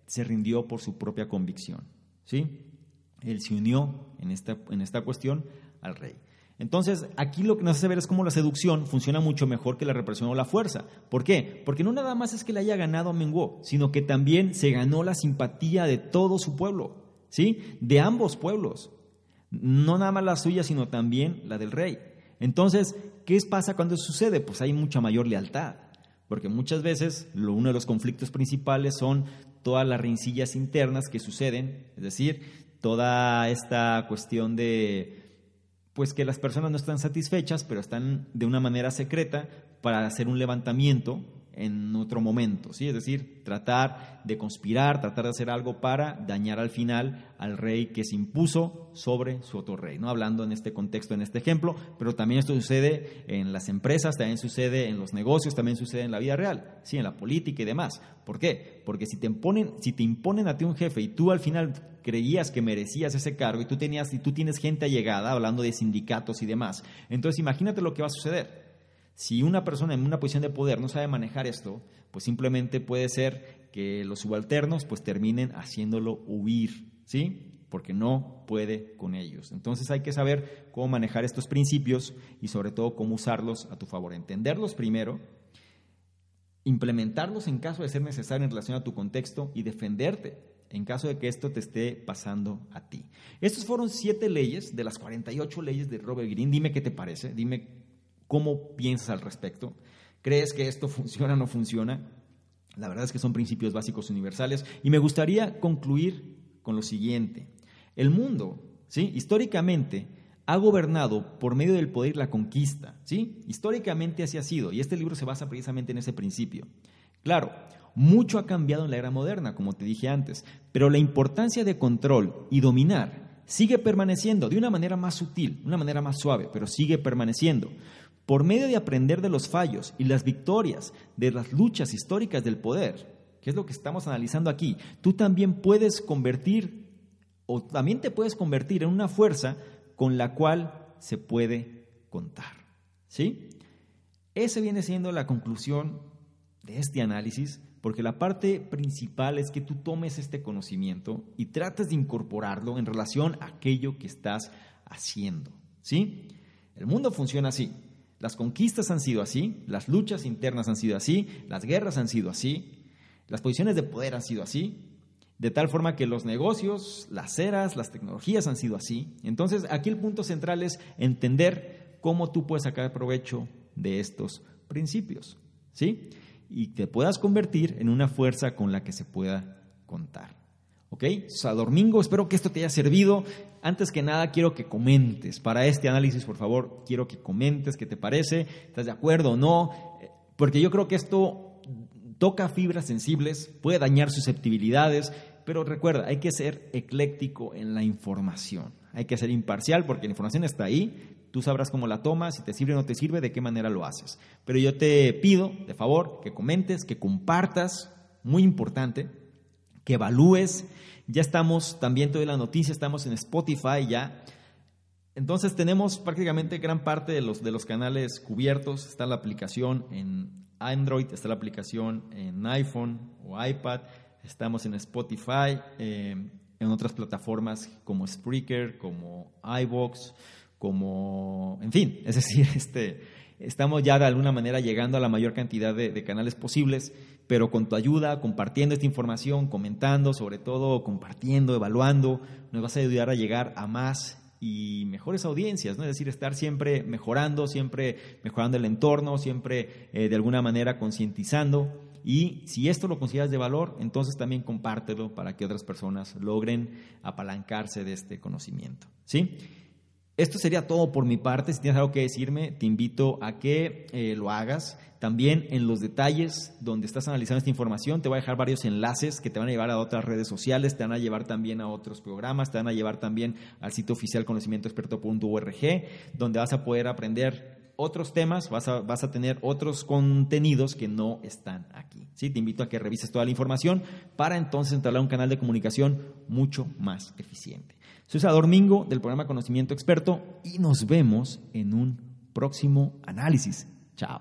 se rindió por su propia convicción, ¿sí? Él se unió en esta, en esta cuestión al rey. Entonces, aquí lo que nos hace ver es cómo la seducción funciona mucho mejor que la represión o la fuerza. ¿Por qué? Porque no nada más es que le haya ganado a Menguo, sino que también se ganó la simpatía de todo su pueblo, ¿sí? De ambos pueblos. No nada más la suya, sino también la del rey. Entonces, ¿qué pasa cuando sucede? Pues hay mucha mayor lealtad. Porque muchas veces lo, uno de los conflictos principales son todas las rencillas internas que suceden, es decir, toda esta cuestión de pues que las personas no están satisfechas, pero están de una manera secreta para hacer un levantamiento en otro momento, ¿sí? Es decir, tratar de conspirar, tratar de hacer algo para dañar al final al rey que se impuso sobre su otro rey, ¿no? Hablando en este contexto, en este ejemplo, pero también esto sucede en las empresas, también sucede en los negocios, también sucede en la vida real, sí, en la política y demás. ¿Por qué? Porque si te imponen, si te imponen a ti un jefe y tú al final creías que merecías ese cargo y tú tenías y tú tienes gente allegada hablando de sindicatos y demás, entonces imagínate lo que va a suceder si una persona en una posición de poder no sabe manejar esto, pues simplemente puede ser que los subalternos pues terminen haciéndolo huir, ¿sí? Porque no puede con ellos. Entonces hay que saber cómo manejar estos principios y sobre todo cómo usarlos a tu favor. Entenderlos primero, implementarlos en caso de ser necesario en relación a tu contexto y defenderte en caso de que esto te esté pasando a ti. Estas fueron siete leyes de las 48 leyes de Robert Greene. Dime qué te parece, dime ¿Cómo piensas al respecto? ¿Crees que esto funciona o no funciona? La verdad es que son principios básicos universales y me gustaría concluir con lo siguiente. El mundo, ¿sí? históricamente, ha gobernado por medio del poder la conquista. ¿sí? Históricamente así ha sido y este libro se basa precisamente en ese principio. Claro, mucho ha cambiado en la era moderna, como te dije antes, pero la importancia de control y dominar sigue permaneciendo de una manera más sutil, una manera más suave, pero sigue permaneciendo. Por medio de aprender de los fallos y las victorias de las luchas históricas del poder, que es lo que estamos analizando aquí, tú también puedes convertir o también te puedes convertir en una fuerza con la cual se puede contar. ¿Sí? Esa viene siendo la conclusión de este análisis, porque la parte principal es que tú tomes este conocimiento y trates de incorporarlo en relación a aquello que estás haciendo. ¿Sí? El mundo funciona así. Las conquistas han sido así, las luchas internas han sido así, las guerras han sido así, las posiciones de poder han sido así, de tal forma que los negocios, las eras, las tecnologías han sido así. Entonces, aquí el punto central es entender cómo tú puedes sacar provecho de estos principios, ¿sí? Y te puedas convertir en una fuerza con la que se pueda contar. ¿Ok? Domingo, espero que esto te haya servido. Antes que nada, quiero que comentes. Para este análisis, por favor, quiero que comentes qué te parece. ¿Estás de acuerdo o no? Porque yo creo que esto toca fibras sensibles, puede dañar susceptibilidades, pero recuerda, hay que ser ecléctico en la información. Hay que ser imparcial porque la información está ahí. Tú sabrás cómo la tomas, si te sirve o no te sirve, de qué manera lo haces. Pero yo te pido, de favor, que comentes, que compartas, muy importante, que evalúes. Ya estamos, también toda la noticia, estamos en Spotify ya. Entonces tenemos prácticamente gran parte de los, de los canales cubiertos. Está la aplicación en Android, está la aplicación en iPhone o iPad. Estamos en Spotify, eh, en otras plataformas como Spreaker, como iVoox, como, en fin, es decir, este, estamos ya de alguna manera llegando a la mayor cantidad de canales posibles pero con tu ayuda, compartiendo esta información, comentando, sobre todo compartiendo, evaluando, nos vas a ayudar a llegar a más y mejores audiencias, ¿no? Es decir, estar siempre mejorando, siempre mejorando el entorno, siempre eh, de alguna manera concientizando. Y si esto lo consideras de valor, entonces también compártelo para que otras personas logren apalancarse de este conocimiento. ¿Sí? Esto sería todo por mi parte. Si tienes algo que decirme, te invito a que eh, lo hagas. También en los detalles donde estás analizando esta información, te voy a dejar varios enlaces que te van a llevar a otras redes sociales, te van a llevar también a otros programas, te van a llevar también al sitio oficial conocimientoexperto.org, donde vas a poder aprender otros temas, vas a, vas a tener otros contenidos que no están aquí. ¿sí? Te invito a que revises toda la información para entonces entrar a un canal de comunicación mucho más eficiente. Soy Salvador Mingo del programa Conocimiento Experto y nos vemos en un próximo análisis. Chao.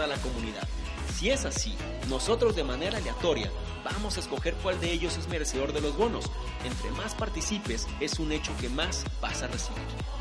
a la comunidad. Si es así, nosotros de manera aleatoria vamos a escoger cuál de ellos es merecedor de los bonos. Entre más participes, es un hecho que más vas a recibir.